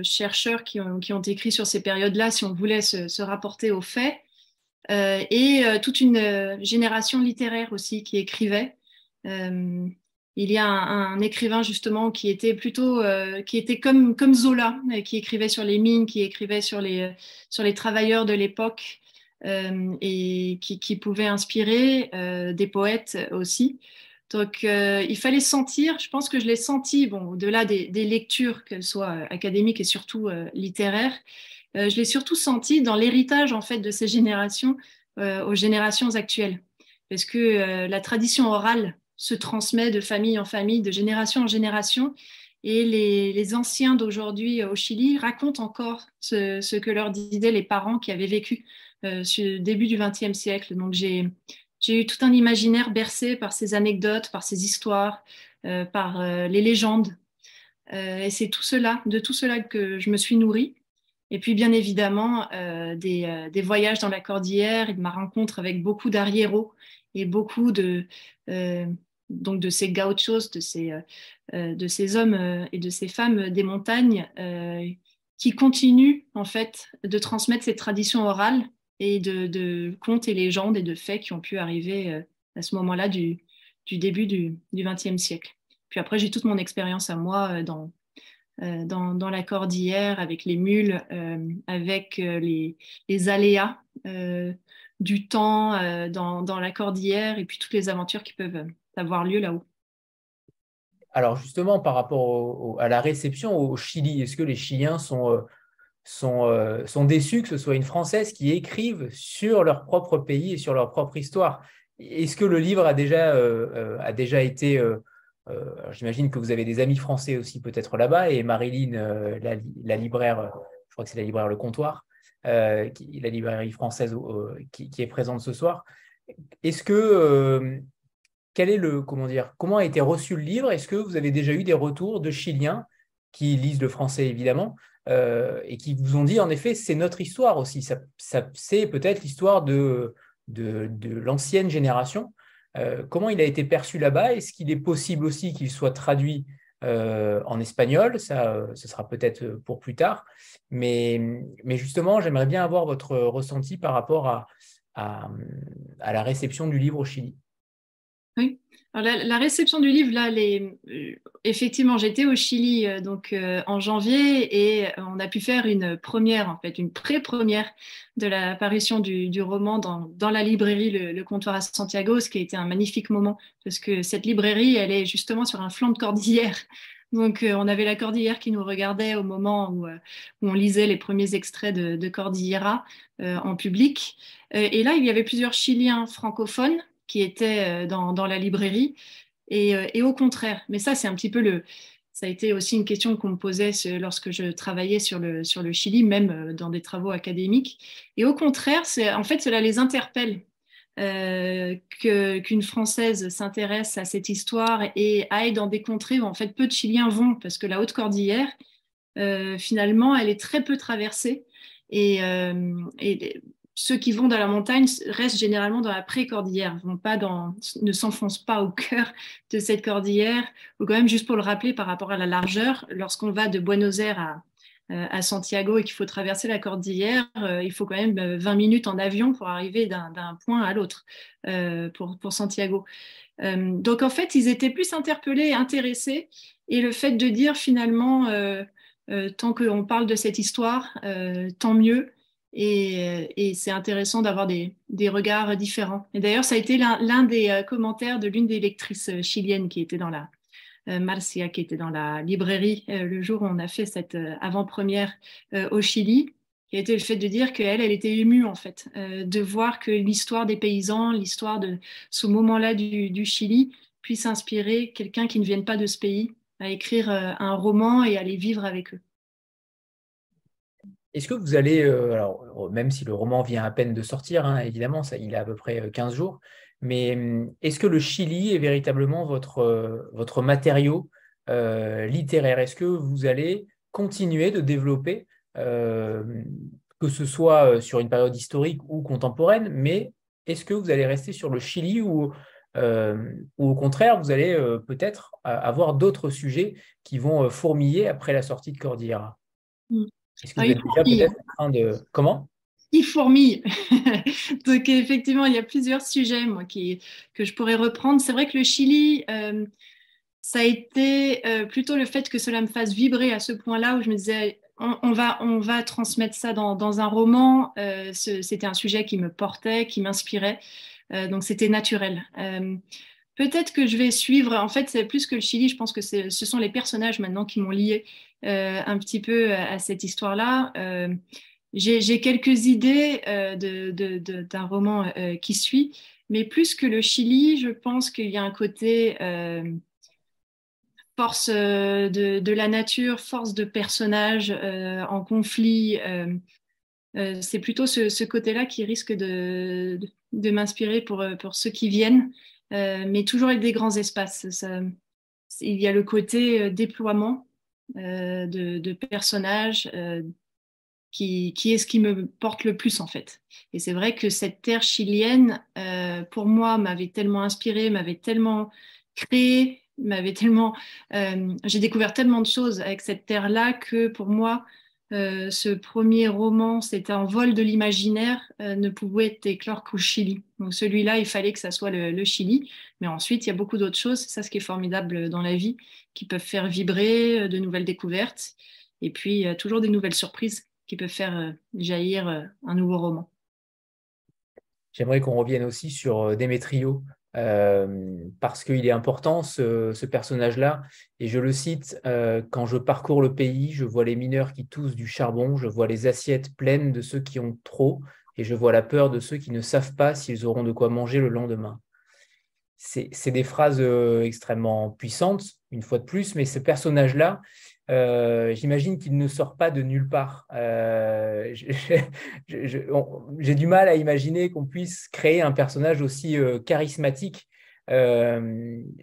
chercheurs qui ont, écrit sur ces périodes-là, si on voulait se, rapporter aux faits, euh, et toute une génération littéraire aussi qui écrivait. il y a un, écrivain justement qui était plutôt, qui était comme, Zola, qui écrivait sur les mines, qui écrivait sur les, travailleurs de l'époque. et qui, pouvait inspirer des poètes aussi. Donc, euh, il fallait sentir, je pense que je l'ai senti, bon, au-delà des, lectures, qu'elles soient euh, académiques et surtout euh, littéraires, je l'ai surtout senti dans l'héritage, en fait, de ces générations aux générations actuelles. Parce que la tradition orale se transmet de famille en famille, de génération en génération. Et les, anciens d'aujourd'hui au Chili racontent encore ce, que leur disaient les parents qui avaient vécu euh, début du XXe siècle. Donc j'ai eu tout un imaginaire bercé par ces anecdotes, par ces histoires, euh, par euh, les légendes. et c'est tout cela, de tout cela que je me suis nourrie. Et puis, bien évidemment, des, voyages dans la cordillère et de ma rencontre avec beaucoup d'arriéros et beaucoup de, donc de ces gauchos, de ces, euh, euh, de ces hommes euh, et de ces femmes des montagnes qui continuent en fait de transmettre ces traditions orales et de, contes et légendes et de faits qui ont pu arriver à ce moment-là du, début du XXe siècle. Puis après, j'ai toute mon expérience à moi dans, dans, la cordillère, avec les mules, avec les, les aléas du temps dans, dans, la cordillère et puis toutes les aventures qui peuvent avoir lieu là-haut. Alors justement, par rapport à la réception au Chili, est-ce que les Chiliens sont, euh, sont, euh, sont déçus que ce soit une Française qui écrive sur leur propre pays et sur leur propre histoire. Est-ce que le livre a déjà, euh, a déjà été... J'imagine que vous avez des amis français aussi peut-être là-bas, et Marilyn, la, libraire, je crois que c'est la libraire Le Comptoir, la librairie française qui, qui, est présente ce soir. Est-ce que quel est le, comment dire, comment a été reçu le livre? Est-ce que vous avez déjà eu des retours de Chiliens qui lisent le français évidemment? Euh, et qui vous ont dit en effet c'est notre histoire aussi. Ça, c'est peut-être l'histoire de, de, l'ancienne génération. Euh, comment il a été perçu là-bas? Est-ce qu'il est possible aussi qu'il soit traduit euh, en espagnol? Ça, ce sera peut-être pour plus tard. Mais, mais justement, j'aimerais bien avoir votre ressenti par rapport à, à, à la réception du livre au Chili. Oui. la, réception du livre, là, les, euh, effectivement, j'étais au Chili euh, donc euh, en janvier et on a pu faire une première, en fait, une pré-première de l'apparition du, du, roman dans, dans, la librairie le, Comptoir à Santiago, ce qui a été un magnifique moment parce que cette librairie, elle est justement sur un flanc de cordillère. Donc, on avait la cordillère qui nous regardait au moment où, où on lisait les premiers extraits de, de Cordillera en public. et là, il y avait plusieurs Chiliens francophones qui étaient euh, dans, la librairie. Euh, et, au contraire, mais ça, c'est un petit peu le. Ça a été aussi une question qu'on me posait lorsque je travaillais sur le, sur le Chili, même euh, dans des travaux académiques. Et au contraire, en fait, cela les interpelle qu'une Française s'intéresse à cette histoire et aille dans des contrées où en fait peu de Chiliens vont, parce que la Haute-Cordillère, finalement, elle est très peu traversée. Et, et, ceux qui vont dans la montagne restent généralement dans la pré-cordillère, ne s'enfoncent pas au cœur de cette cordillère. Ou quand même, juste pour le rappeler par rapport à la largeur, lorsqu'on va de Buenos Aires à, euh, Santiago et qu'il faut traverser la cordillère, euh, il faut quand même 20 euh, minutes en avion pour arriver d'un point à l'autre pour, pour, Santiago. donc en fait, ils étaient plus interpellés, intéressés, et le fait de dire finalement, tant qu'on parle de cette histoire, tant mieux. Euh, et, c'est intéressant d'avoir des, regards différents. Et d'ailleurs, ça a été l'un des euh, commentaires de l'une des lectrices euh, chiliennes qui était dans la, Marcia, qui était dans la librairie le jour où on a fait cette avant-première au Chili, qui a été le fait de dire qu'elle, elle était émue en fait, de voir que l'histoire des paysans, l'histoire de ce moment-là du, du, Chili puisse inspirer quelqu'un qui ne vienne pas de ce pays à écrire un roman et à vivre avec eux. Est-ce que vous allez, euh, euh, même si le roman vient à peine de sortir, hein, évidemment, ça, il a à peu près 15 euh, jours, mais hum, est-ce que le Chili est véritablement votre, votre matériau littéraire? Est-ce que vous allez continuer de développer, que ce soit sur une période historique ou contemporaine, mais est-ce que vous allez rester sur le Chili ou, ou au contraire, vous allez peut-être avoir d'autres sujets qui vont fourmiller après la sortie de Cordillera mmh. Est-ce que vous ah, êtes déjà peut-être en train de... Comment? Il fourmille. Donc effectivement, il y a plusieurs sujets moi, qui, que je pourrais reprendre. C'est vrai que le Chili, euh, ça a été euh, plutôt le fait que cela me fasse vibrer à ce point-là où je me disais, on, va, on va transmettre ça dans, dans un roman. Euh, c'était un sujet qui me portait, qui m'inspirait. donc c'était naturel. Peut-être que je vais suivre, en fait, c'est plus que le Chili, je pense que ce sont les personnages maintenant qui m'ont lié un petit peu à, cette histoire-là. Euh, j'ai quelques idées euh, d'un roman qui suit, mais plus que le Chili, je pense qu'il y a un côté force de, la nature, force de personnage en conflit. c'est plutôt ce, côté-là qui risque de, m'inspirer pour, pour ceux qui viennent, mais toujours avec des grands espaces. il y a le côté déploiement de, de, personnages qui, est ce qui me porte le plus en fait. Et c'est vrai que cette terre chilienne, euh, pour moi, m'avait tellement inspiré, m'avait tellement créé, m'avait tellement. Euh, j'ai découvert tellement de choses avec cette terre-là que pour moi, euh, ce premier roman, c'était un vol de l'imaginaire, ne pouvait être éclore qu'au Chili. Donc celui-là, il fallait que ça soit le, Chili. Mais ensuite, il y a beaucoup d'autres choses. C'est ça ce qui est formidable dans la vie, qui peuvent faire vibrer de nouvelles découvertes. Et puis, toujours des nouvelles surprises qui peut faire euh, jaillir euh, un nouveau roman. J'aimerais qu'on revienne aussi sur euh, parce qu'il est important ce, personnage-là. Et je le cite, quand je parcours le pays, je vois les mineurs qui toussent du charbon, je vois les assiettes pleines de ceux qui ont trop, et je vois la peur de ceux qui ne savent pas s'ils auront de quoi manger le lendemain. C'est des phrases extrêmement puissantes, une fois de plus, mais ce personnage-là, euh, j'imagine qu'il ne sort pas de nulle part. Euh, j'ai du mal à imaginer qu'on puisse créer un personnage aussi euh, charismatique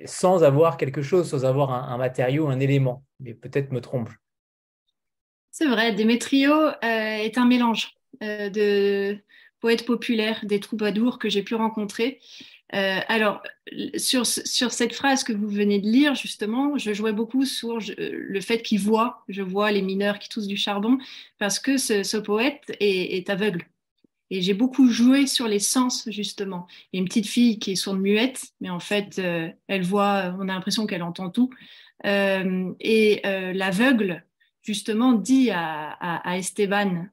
sans avoir quelque chose, sans avoir un, matériau, un élément. Mais peut-être me trompe. C'est vrai, Démétrio est un mélange de poètes populaires, des troubadours que j'ai pu rencontrer. Euh, alors, sur, sur, cette phrase que vous venez de lire, justement, je jouais beaucoup sur le fait qu'il voit, je vois les mineurs qui toussent du charbon, parce que ce, poète est, aveugle. Et j'ai beaucoup joué sur les sens, justement. Il y a une petite fille qui est sourde muette, mais en fait, euh, elle voit, on a l'impression qu'elle entend tout. Euh, et l'aveugle, justement, dit à, à Esteban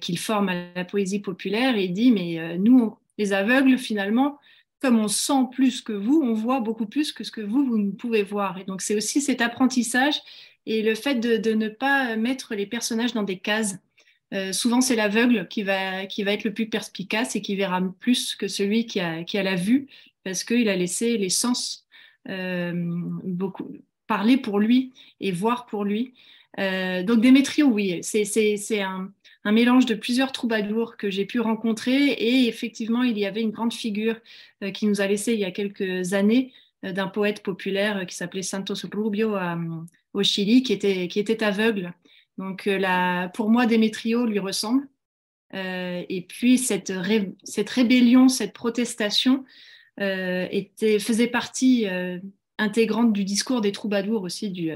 qu'il forme à la poésie populaire, et il dit, mais nous, les aveugles, finalement, comme on sent plus que vous, on voit beaucoup plus que ce que vous, vous ne pouvez voir. Et donc, c'est aussi cet apprentissage et le fait de, ne pas mettre les personnages dans des cases. Euh, souvent, c'est l'aveugle qui va, qui va être le plus perspicace et qui verra plus que celui qui a, qui a la vue parce qu'il a laissé les sens euh, beaucoup, parler pour lui et voir pour lui. Euh, donc, Démétrio, oui, c'est un, un mélange de plusieurs troubadours que j'ai pu rencontrer et effectivement il y avait une grande figure euh, qui nous a laissé il y a quelques années euh, d'un poète populaire euh, qui s'appelait Santos Rubio au Chili qui était, qui était aveugle. Donc la, pour moi Démétrio lui ressemble. et puis cette, cette rébellion, cette protestation était, faisait partie intégrante du discours des troubadours aussi du,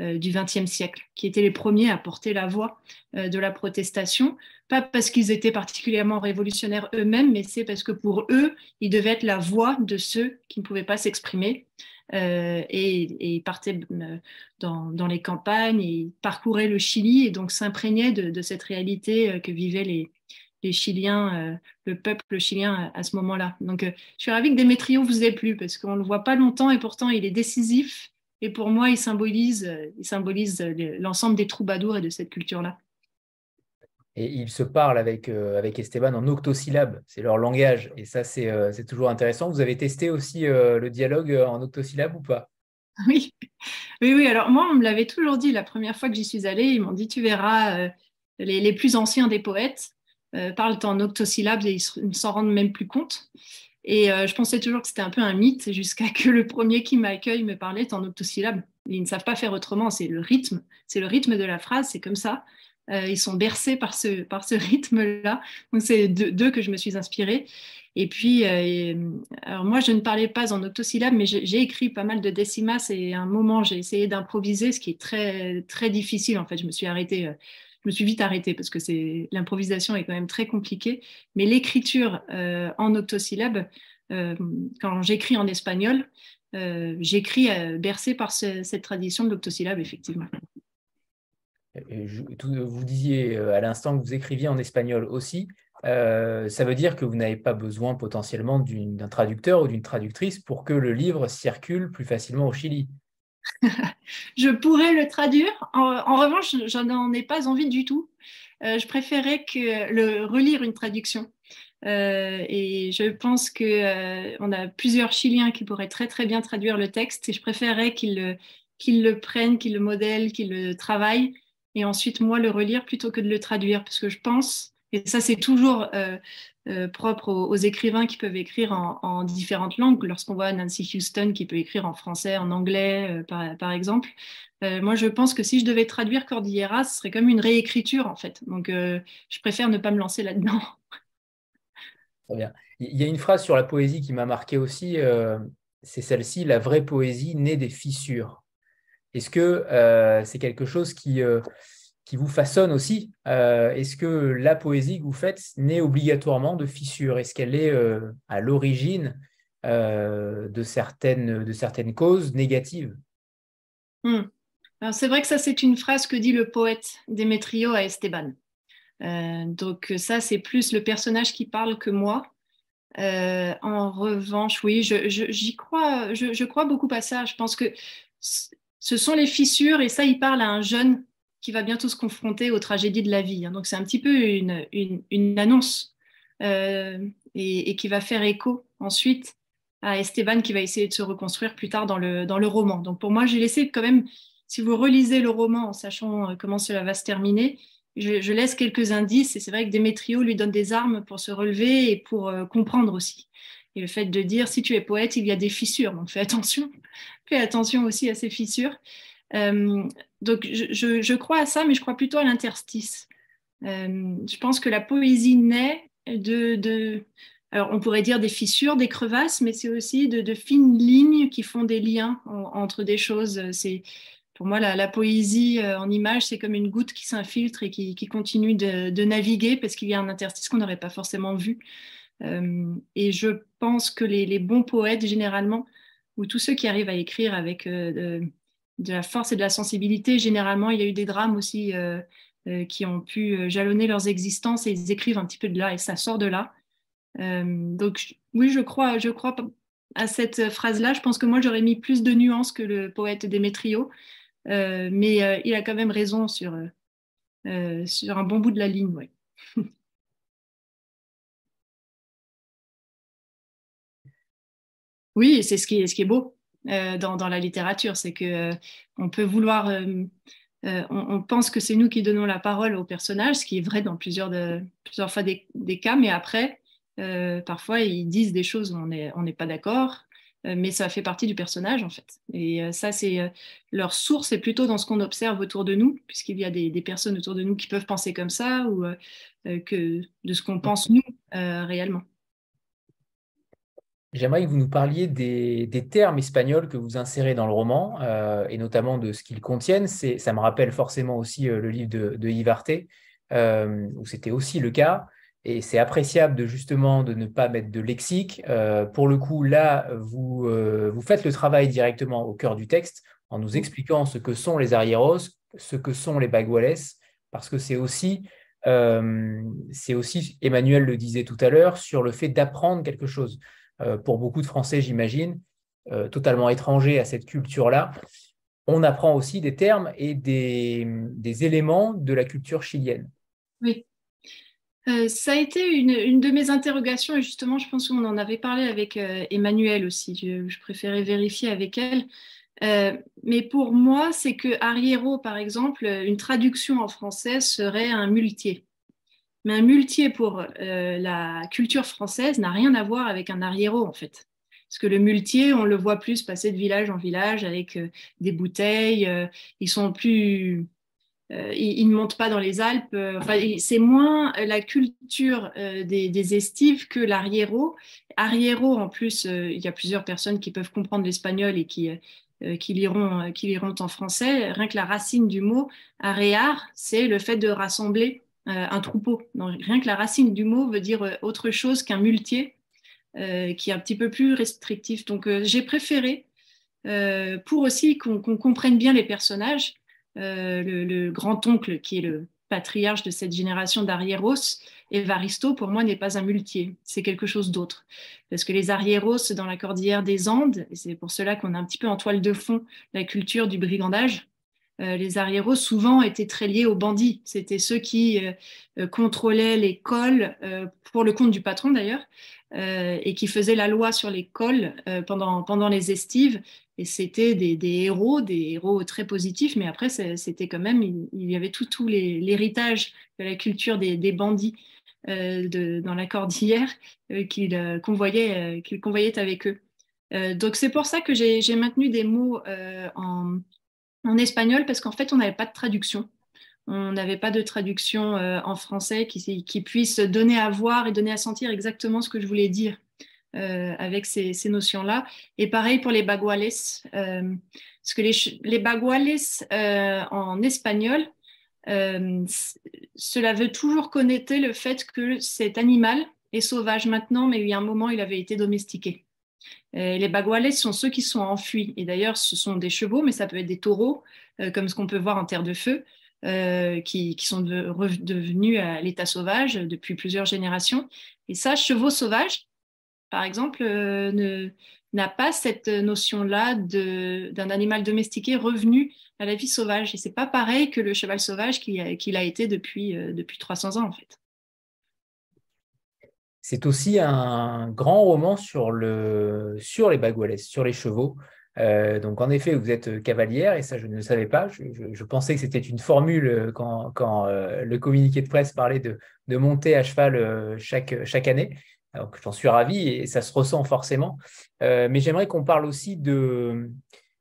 du XXe siècle, qui étaient les premiers à porter la voix euh, de la protestation, pas parce qu'ils étaient particulièrement révolutionnaires eux-mêmes, mais c'est parce que pour eux, ils devaient être la voix de ceux qui ne pouvaient pas s'exprimer. Euh, et, ils partaient dans, les campagnes, et parcouraient le Chili et donc s'imprégnaient de, cette réalité que vivaient les, les Chiliens, le peuple chilien à, ce moment-là. Donc, je suis ravie que Démétrio vous ait plu parce qu'on ne le voit pas longtemps et pourtant il est décisif et pour moi, il symbolise, euh, il symbolise l'ensemble des troubadours et de cette culture-là. Et il se parle avec, euh, avec Esteban en octosyllabes, c'est leur langage. Et ça, c'est euh, toujours intéressant. Vous avez testé aussi le dialogue en octosyllabes ou pas? Oui, oui, oui. Alors moi, on me l'avait toujours dit la première fois que j'y suis allée. Ils m'ont dit, tu verras, les, les, plus anciens des poètes parlent en octosyllabes et ils ne s'en rendent même plus compte. Et euh, je pensais toujours que c'était un peu un mythe jusqu'à que le premier qui m'accueille me parlait en octosyllabes. Ils ne savent pas faire autrement, c'est le rythme, c'est le rythme de la phrase, c'est comme ça. Euh, ils sont bercés par ce, par ce rythme-là. Donc c'est d'eux que je me suis inspirée. Et puis, euh, alors moi, je ne parlais pas en octosyllabes, mais j'ai écrit pas mal de décimas et à un moment, j'ai essayé d'improviser, ce qui est très, très difficile. En fait, je me suis arrêtée me suis vite arrêtée parce que c'est l'improvisation est quand même très compliquée. Mais l'écriture euh, en octosyllabe, euh, quand j'écris en espagnol, euh, j'écris bercé par cette tradition de l'octosyllabe, effectivement. vous disiez à l'instant que vous écriviez en espagnol aussi. ça veut dire que vous n'avez pas besoin potentiellement d'un traducteur ou d'une traductrice pour que le livre circule plus facilement au Chili. je pourrais le traduire. En, revanche, je n'en ai pas envie du tout. Euh, je préférais que le relire une traduction. Euh, et je pense qu'on euh, a plusieurs Chiliens qui pourraient très très bien traduire le texte et je préférerais qu'ils qu'ils le prennent, qu'ils le modèlent, qu'ils le travaillent, et ensuite moi le relire plutôt que de le traduire, parce que je pense, et ça c'est toujours propre aux, écrivains qui peuvent écrire en, différentes langues, lorsqu'on voit Nancy Houston qui peut écrire en français, en anglais, par, exemple. moi, je pense que si je devais traduire Cordillera, ce serait comme une réécriture, en fait. Donc, je préfère ne pas me lancer là-dedans. Très bien. Il y a une phrase sur la poésie qui m'a marqué aussi, euh, c'est celle-ci, la vraie poésie naît des fissures. Est-ce que euh, c'est quelque chose qui, euh, qui vous façonne aussi Est-ce que la poésie que vous faites naît obligatoirement de fissures Est-ce qu'elle est, à l'origine de, certaines, de certaines causes négatives? Hmm. C'est vrai que ça, c'est une phrase que dit le poète Démétrio à Esteban. donc ça, c'est plus le personnage qui parle que moi. Euh, en revanche, oui, j'y crois, je, crois beaucoup à ça. Je pense que ce sont les fissures, et ça, il parle à un jeune qui va bientôt se confronter aux tragédies de la vie. Hein. Donc, c'est un petit peu une, une, annonce euh, et, qui va faire écho ensuite à Esteban qui va essayer de se reconstruire plus tard dans le, dans le roman. Donc, pour moi, j'ai laissé quand même, si vous relisez le roman en sachant euh, comment cela va se terminer, je, laisse quelques indices et c'est vrai que Démétrio lui donne des armes pour se relever et pour euh, comprendre aussi. Et le fait de dire si tu es poète, il y a des fissures, donc fais attention, fais attention aussi à ces fissures. Euh, donc je, crois à ça, mais je crois plutôt à l'interstice. Euh, je pense que la poésie naît de, alors on pourrait dire des fissures, des crevasses, mais c'est aussi de, fines lignes qui font des liens entre des choses. C'est pour moi, la, poésie euh, en image, c'est comme une goutte qui s'infiltre et qui, continue de, naviguer parce qu'il y a un interstice qu'on n'aurait pas forcément vu. Et je pense que les, bons poètes, généralement, ou tous ceux qui arrivent à écrire avec de, la force et de la sensibilité, généralement, il y a eu des drames aussi qui ont pu jalonner leurs existences et ils écrivent un petit peu de là et ça sort de là. donc oui, je crois, je crois à cette phrase-là. Je pense que moi, j'aurais mis plus de nuances que le poète Démétrio. Euh, mais euh, il a quand même raison sur, euh, sur un bon bout de la ligne. Ouais. oui, c'est ce qui ce qui est beau dans, dans, la littérature, c'est que on peut vouloir on, pense que c'est nous qui donnons la parole aux personnages, ce qui est vrai dans plusieurs, de, plusieurs fois des, cas, mais après, parfois, ils disent des choses où on n'est pas d'accord, euh, mais ça fait partie du personnage en fait. Et euh, ça, c'est euh, leur source est plutôt dans ce qu'on observe autour de nous, puisqu'il y a des, personnes autour de nous qui peuvent penser comme ça, ou que de ce qu'on pense nous réellement. J'aimerais que vous nous parliez des, termes espagnols que vous insérez dans le roman, et notamment de ce qu'ils contiennent. Ça me rappelle forcément aussi le livre de, de Arte, où c'était aussi le cas. Et c'est appréciable de justement de ne pas mettre de lexique. Euh, pour le coup, là, vous, euh, vous faites le travail directement au cœur du texte en nous expliquant ce que sont les arrieros, ce que sont les baguales, parce que c'est aussi, euh, c'est aussi, Emmanuel le disait tout à l'heure, sur le fait d'apprendre quelque chose. Pour beaucoup de Français, j'imagine, totalement étrangers à cette culture-là, on apprend aussi des termes et des, éléments de la culture chilienne. Oui. Euh, ça a été une, de mes interrogations et justement, je pense qu'on en avait parlé avec euh, Emmanuel aussi. Je, préférais vérifier avec elle. Euh, mais pour moi, c'est que arriero, par exemple, une traduction en français serait un muletier. Mais un muletier pour la culture française n'a rien à voir avec un arriero, en fait. Parce que le muletier, on le voit plus passer de village en village avec des bouteilles. ils sont plus euh, ils, ne montent pas dans les Alpes. Euh, c'est moins la culture euh, des, estives que l'arriero. Arriero, en plus, il y a plusieurs personnes qui peuvent comprendre l'espagnol et qui, liront, qui liront en français. Rien que la racine du mot arrear, c'est le fait de rassembler un troupeau. rien que la racine du mot veut dire autre chose qu'un muletier, qui est un petit peu plus restrictif. Donc, j'ai préféré, pour aussi qu'on comprenne bien les personnages, euh, le, grand-oncle qui est le patriarche de cette génération d'arriéros, Evaristo, pour moi, n'est pas un muletier, c'est quelque chose d'autre. Parce que les arriéros dans la cordillère des Andes, et c'est pour cela qu'on a un petit peu en toile de fond la culture du brigandage, les arriéros souvent étaient très liés aux bandits. C'était ceux qui contrôlaient l'école, pour le compte du patron d'ailleurs, et qui faisaient la loi sur l'école pendant, pendant les estives. Et c'était des, héros, des héros très positifs, mais après, c'était quand même, il, y avait tout, tout l'héritage de la culture des, bandits dans la cordillère qu'ils convoyaient, qu'ils convoyaient avec eux. donc c'est pour ça que j'ai maintenu des mots en, en espagnol parce qu'en fait, on n'avait pas de traduction. On n'avait pas de traduction euh, en français qui, puisse donner à voir et donner à sentir exactement ce que je voulais dire euh, avec ces, notions-là. Et pareil pour les baguales. Euh, parce que les, les baguales en espagnol, cela veut toujours connoter le fait que cet animal est sauvage maintenant, mais il y a un moment, il avait été domestiqué. Euh, les baguales sont ceux qui sont enfuis. Et d'ailleurs, ce sont des chevaux, mais ça peut être des taureaux, euh, comme ce qu'on peut voir en terre de feu, euh, qui, sont devenus à l'état sauvage depuis plusieurs générations. Et ça, chevaux sauvages, par exemple, n'a pas cette notion-là d'un animal domestiqué revenu à la vie sauvage. Et c'est pas pareil que le cheval sauvage qu'il a, a, été depuis, depuis 300 ans, en fait. C'est aussi un grand roman sur, le, sur les baguales, sur les chevaux. Euh, donc en effet, vous êtes cavalière et ça je ne le savais pas. Je, pensais que c'était une formule euh, quand, quand euh, le communiqué de presse parlait de, de monter à cheval chaque, chaque année. Donc j'en suis ravi et ça se ressent forcément. mais j'aimerais qu'on parle aussi de,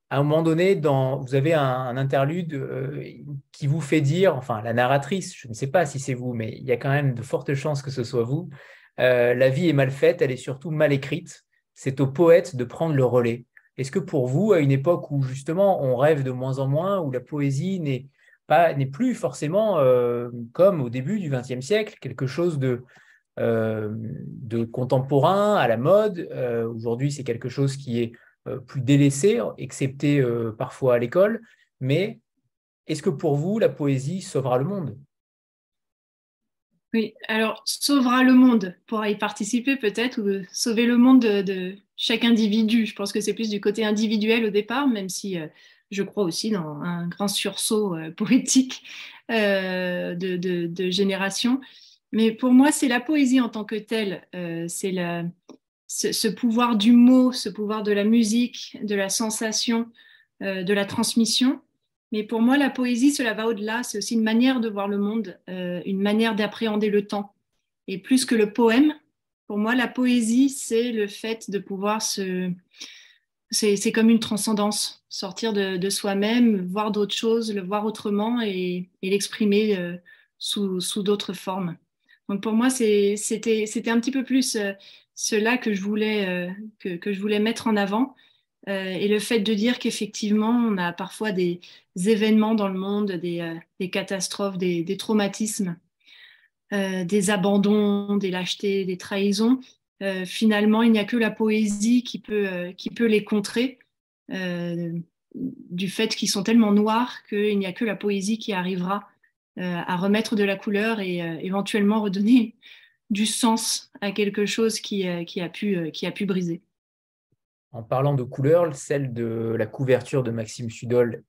à un moment donné, dans, vous avez un, interlude qui vous fait dire, enfin la narratrice, je ne sais pas si c'est vous, mais il y a quand même de fortes chances que ce soit vous, euh, la vie est mal faite, elle est surtout mal écrite. C'est au poète de prendre le relais. Est-ce que pour vous, à une époque où justement on rêve de moins en moins, où la poésie n'est pas n'est plus forcément euh, comme au début du XXe siècle, quelque chose de, euh, de contemporain, à la mode. Aujourd'hui, c'est quelque chose qui est plus délaissé, excepté parfois à l'école. Mais est-ce que pour vous, la poésie sauvera le monde? Alors sauvera le monde pourra y participer peut-être, ou sauver le monde de, chaque individu. Je pense que c'est plus du côté individuel au départ, même si euh, je crois aussi dans un grand sursaut euh, poétique euh, de, génération. Mais pour moi, c'est la poésie en tant que telle, c'est ce, pouvoir du mot, ce pouvoir de la musique, de la sensation, de la transmission mais pour moi, la poésie, cela va au-delà. C'est aussi une manière de voir le monde, euh, une manière d'appréhender le temps. Et plus que le poème, pour moi, la poésie, c'est le fait de pouvoir se... C'est comme une transcendance, sortir de, soi-même, voir d'autres choses, le voir autrement et, l'exprimer euh, sous, d'autres formes. Donc pour moi, c'était un petit peu plus euh, cela que je voulais, que, que, je voulais mettre en avant. Euh, et le fait de dire qu'effectivement, on a parfois des événements dans le monde, des, euh, catastrophes, des, traumatismes, euh, des abandons, des lâchetés, des trahisons, finalement, il n'y a que la poésie qui peut, les contrer, du fait qu'ils sont tellement noirs qu'il n'y a que la poésie qui arrivera à remettre de la couleur et éventuellement redonner du sens à quelque chose qui a pu briser. En parlant de couleurs, celle de la couverture de Maxime Sudol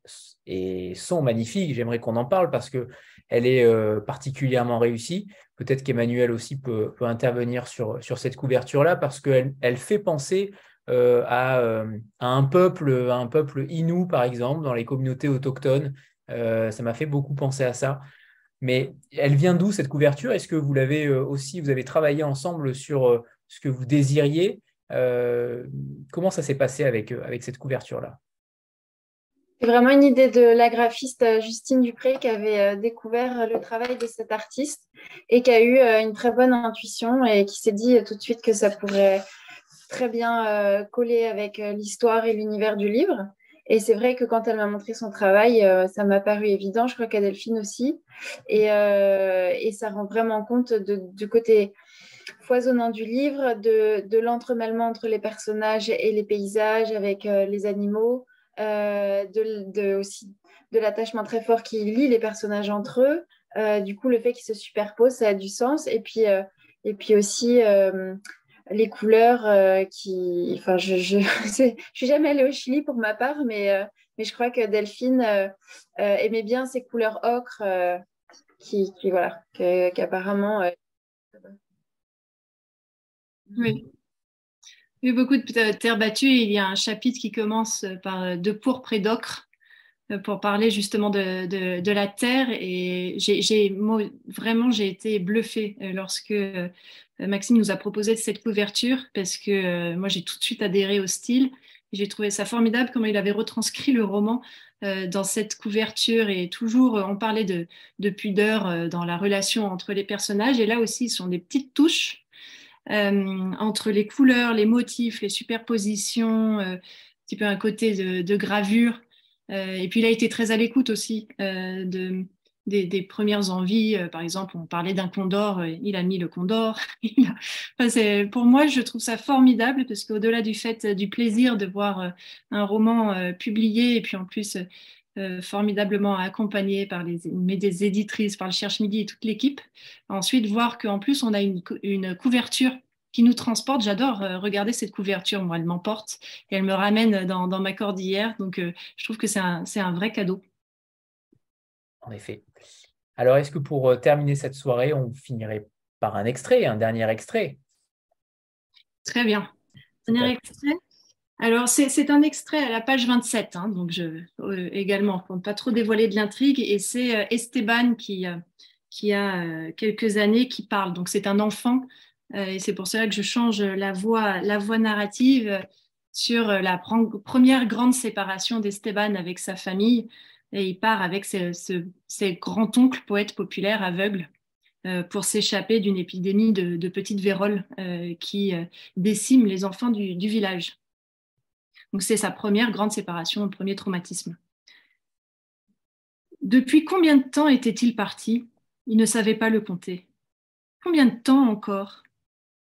et sont magnifiques. J'aimerais qu'on en parle parce que elle est euh, particulièrement réussie. Peut-être qu'Emmanuel aussi peut, intervenir sur, sur cette couverture-là parce qu'elle elle fait penser euh, euh, à, un peuple, un peuple inou, par exemple, dans les communautés autochtones. ça m'a fait beaucoup penser à ça. Mais elle vient d'où cette couverture? Est-ce que vous l'avez aussi, vous avez travaillé ensemble sur ce que vous désiriez? Comment ça s'est passé avec, euh, avec cette couverture-là? C'est vraiment une idée de la graphiste euh, Justine Dupré qui avait découvert le travail de cet artiste et qui a eu une très bonne intuition et qui s'est dit tout de suite que ça pourrait très bien coller avec l'histoire et l'univers du livre. Et c'est vrai que quand elle m'a montré son travail, ça m'a paru évident. Je crois qu'à Delphine aussi. Et, ça rend vraiment compte du côté foisonnant du livre, de, l'entremêlement entre les personnages et les paysages avec euh, les animaux, euh, de, aussi de l'attachement très fort qui lie les personnages entre eux. Euh, du coup, le fait qu'ils se superposent, ça a du sens. Et puis, et puis aussi les couleurs qui. Enfin, je ne je, suis jamais allée au Chili pour ma part, mais mais je crois que Delphine aimait bien ces couleurs ocre qui, qui, voilà, qu'apparemment. Oui. Beaucoup de terre battue. Il y a un chapitre qui commence par de pourpre et d'ocre pour parler justement de, de, la terre. Et j'ai vraiment, j'ai été bluffée lorsque Maxime nous a proposé cette couverture parce que moi, j'ai tout de suite adhéré au style. J'ai trouvé ça formidable comment il avait retranscrit le roman euh, dans cette couverture et toujours euh, on parlait de, de pudeur euh, dans la relation entre les personnages et là aussi ce sont des petites touches entre les couleurs, les motifs, les superpositions, un petit peu un côté de, gravure. et puis il a été très à l'écoute aussi de, des, premières envies. Euh, par exemple, on parlait d'un condor, euh, il a mis le condor. pour moi, je trouve ça formidable parce qu'au-delà du fait euh, du plaisir de voir un roman publié et puis en plus formidablement accompagné par les, des éditrices, par le Cherche Midi et toute l'équipe, ensuite voir qu'en plus on a une, couverture qui nous transporte. J'adore regarder cette couverture, moi, elle m'emporte et elle me ramène dans, ma cordillère. Donc, je trouve que c'est un, un, vrai cadeau. En effet. Alors, est-ce que pour euh, terminer cette soirée, on finirait par un extrait, un dernier extrait? Très bien. Dernier extrait? Alors, c'est un extrait à la page 27, hein, donc je, euh, également, pour ne pas trop dévoiler de l'intrigue, et c'est euh, Esteban qui, qui a quelques années qui parle. Donc, c'est un enfant, et c'est pour cela que je change la voix, narrative sur la première grande séparation d'Esteban avec sa famille et il part avec ses, grands-oncles poètes populaires aveugles euh, pour s'échapper d'une épidémie de, petites véroles euh, qui euh, décime les enfants du village. Donc c'est sa première grande séparation, le premier traumatisme. Depuis combien de temps était-il parti? Il ne savait pas le compter. Combien de temps encore?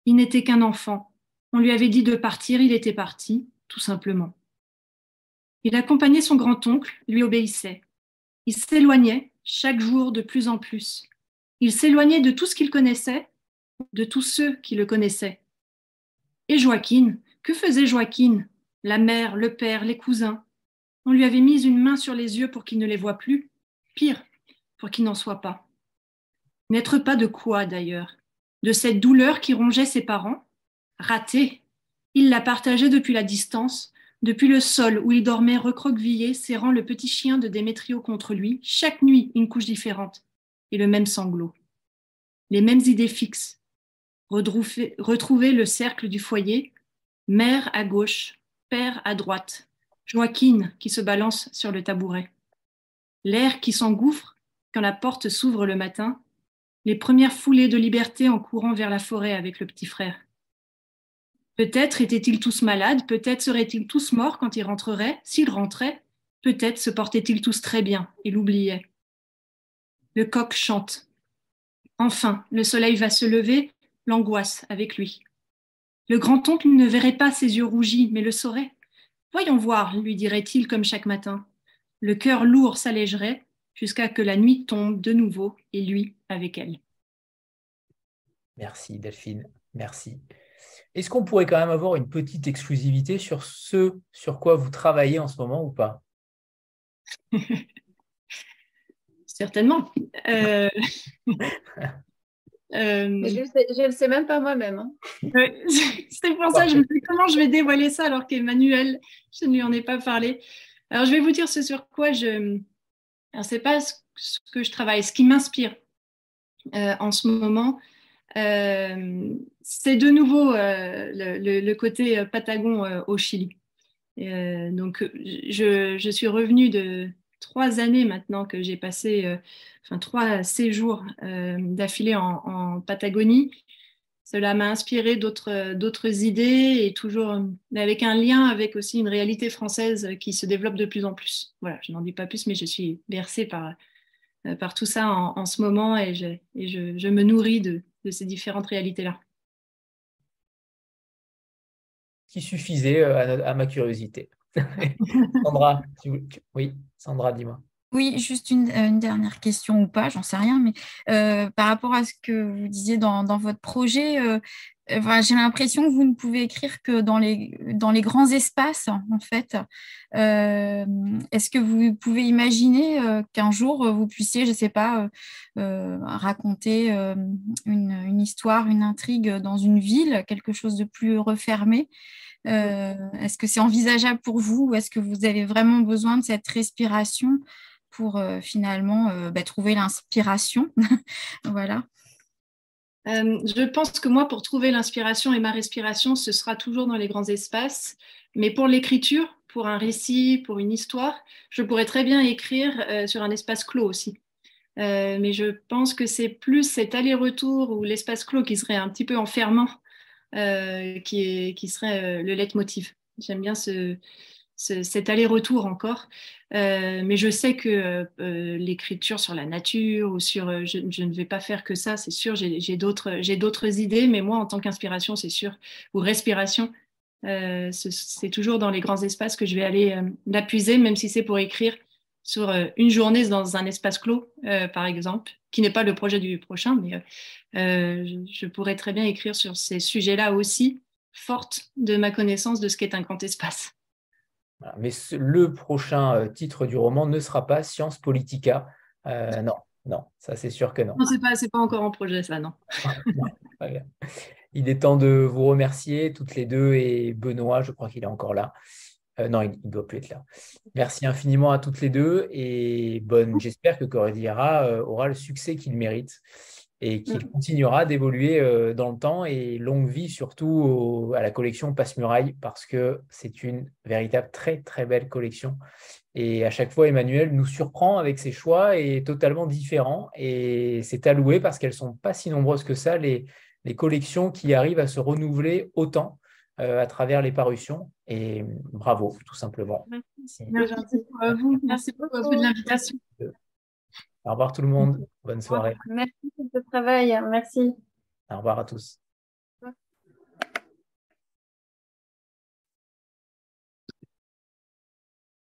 Il n'était qu'un enfant. On lui avait dit de partir, il était parti, tout simplement. Il accompagnait son grand-oncle, lui obéissait. Il s'éloignait chaque jour de plus en plus. Il s'éloignait de tout ce qu'il connaissait, de tous ceux qui le connaissaient. Et Joaquin, que faisait Joaquin? La mère, le père, les cousins. On lui avait mis une main sur les yeux pour qu'il ne les voie plus. Pire, pour qu'il n'en soit pas. N'être pas de quoi d'ailleurs De cette douleur qui rongeait ses parents Raté. Il la partageait depuis la distance, depuis le sol où il dormait recroquevillé, serrant le petit chien de Démétrio contre lui, chaque nuit une couche différente, et le même sanglot. Les mêmes idées fixes. Retrouver le cercle du foyer, mère à gauche, père à droite, Joaquin qui se balance sur le tabouret. L'air qui s'engouffre quand la porte s'ouvre le matin, les premières foulées de liberté en courant vers la forêt avec le petit frère. Peut-être étaient-ils tous malades, peut-être seraient-ils tous morts quand ils rentreraient, s'ils rentraient, peut-être se portaient-ils tous très bien et l'oubliaient. Le coq chante. Enfin, le soleil va se lever, l'angoisse avec lui. Le grand-oncle ne verrait pas ses yeux rougis, mais le saurait. Voyons voir, lui dirait-il comme chaque matin. Le cœur lourd s'allégerait jusqu'à que la nuit tombe de nouveau et lui avec elle. Merci Delphine, merci. Est-ce qu'on pourrait quand même avoir une petite exclusivité sur ce sur quoi vous travaillez en ce moment ou pas? Certainement. Euh, euh, je ne le sais même pas moi-même. Hein. C'est pour ça je me dis comment je vais dévoiler ça alors qu'Emmanuel, je ne lui en ai pas parlé? Alors, je vais vous dire ce sur quoi je. Alors, ce n'est pas ce que je travaille, ce qui m'inspire euh, en ce moment, euh, c'est de nouveau le, côté Patagon au Chili. donc, je, je, suis revenue de trois années maintenant que j'ai passé, enfin trois séjours d'affilée en, Patagonie. Cela m'a inspiré d'autres idées et toujours avec un lien avec aussi une réalité française qui se développe de plus en plus. Voilà, je n'en dis pas plus, mais je suis bercée par, par tout ça en, ce moment et, je, je, me nourris de, de ces différentes réalités-là. Qui suffisait euh, à, ma curiosité. Sandra, oui, Sandra, dis-moi. Oui, juste une, dernière question ou pas, j'en sais rien, mais euh, par rapport à ce que vous disiez dans, votre projet, euh, j'ai l'impression que vous ne pouvez écrire que dans les, grands espaces, en fait. Euh, est-ce que vous pouvez imaginer euh, qu'un jour, vous puissiez, je ne sais pas, raconter une, histoire, une intrigue dans une ville, quelque chose de plus refermé? Est-ce que c'est envisageable pour vous ou est-ce que vous avez vraiment besoin de cette respiration pour finalement bah, trouver l'inspiration? Voilà. Euh, je pense que moi, pour trouver l'inspiration et ma respiration, ce sera toujours dans les grands espaces. Mais pour l'écriture, pour un récit, pour une histoire, je pourrais très bien écrire euh, sur un espace clos aussi. Euh, mais je pense que c'est plus cet aller-retour ou l'espace clos qui serait un petit peu enfermant qui, qui, serait le leitmotiv. J'aime bien ce, cet aller-retour encore. Euh, mais je sais que euh, l'écriture sur la nature ou sur, euh, je, ne vais pas faire que ça, c'est sûr. J'ai d'autres idées, mais moi, en tant qu'inspiration, c'est sûr, ou respiration, c'est toujours dans les grands espaces que je vais aller l'appuiser, même si c'est pour écrire sur une journée dans un espace clos, par exemple, qui n'est pas le projet du prochain, mais je, je, pourrais très bien écrire sur ces sujets-là aussi, forte de ma connaissance de ce qu'est un grand espace. Mais le prochain euh, titre du roman ne sera pas Science Politica. Euh, non, non, ça c'est sûr que non. Non, c'est pas, pas encore en projet, ça, non. il est temps de vous remercier toutes les deux et Benoît, je crois qu'il est encore là. Euh, non, il ne doit plus être là. Merci infiniment à toutes les deux et bonne. J'espère que Corridiera aura le succès qu'il mérite et qu'il mm. continuera d'évoluer euh, dans le temps et longue vie surtout à la collection Passe-Muraille parce que c'est une véritable très très belle collection. Et à chaque fois, Emmanuel nous surprend avec ses choix et totalement différents. Et c'est alloué parce qu'elles sont pas si nombreuses que ça, les, les collections qui arrivent à se renouveler autant euh, à travers les parutions. Et bravo, tout simplement. Merci, Merci à vous. Merci beaucoup de l'invitation. Au revoir tout le monde. Bonne soirée. Merci pour ce travail. Merci. Au revoir à tous.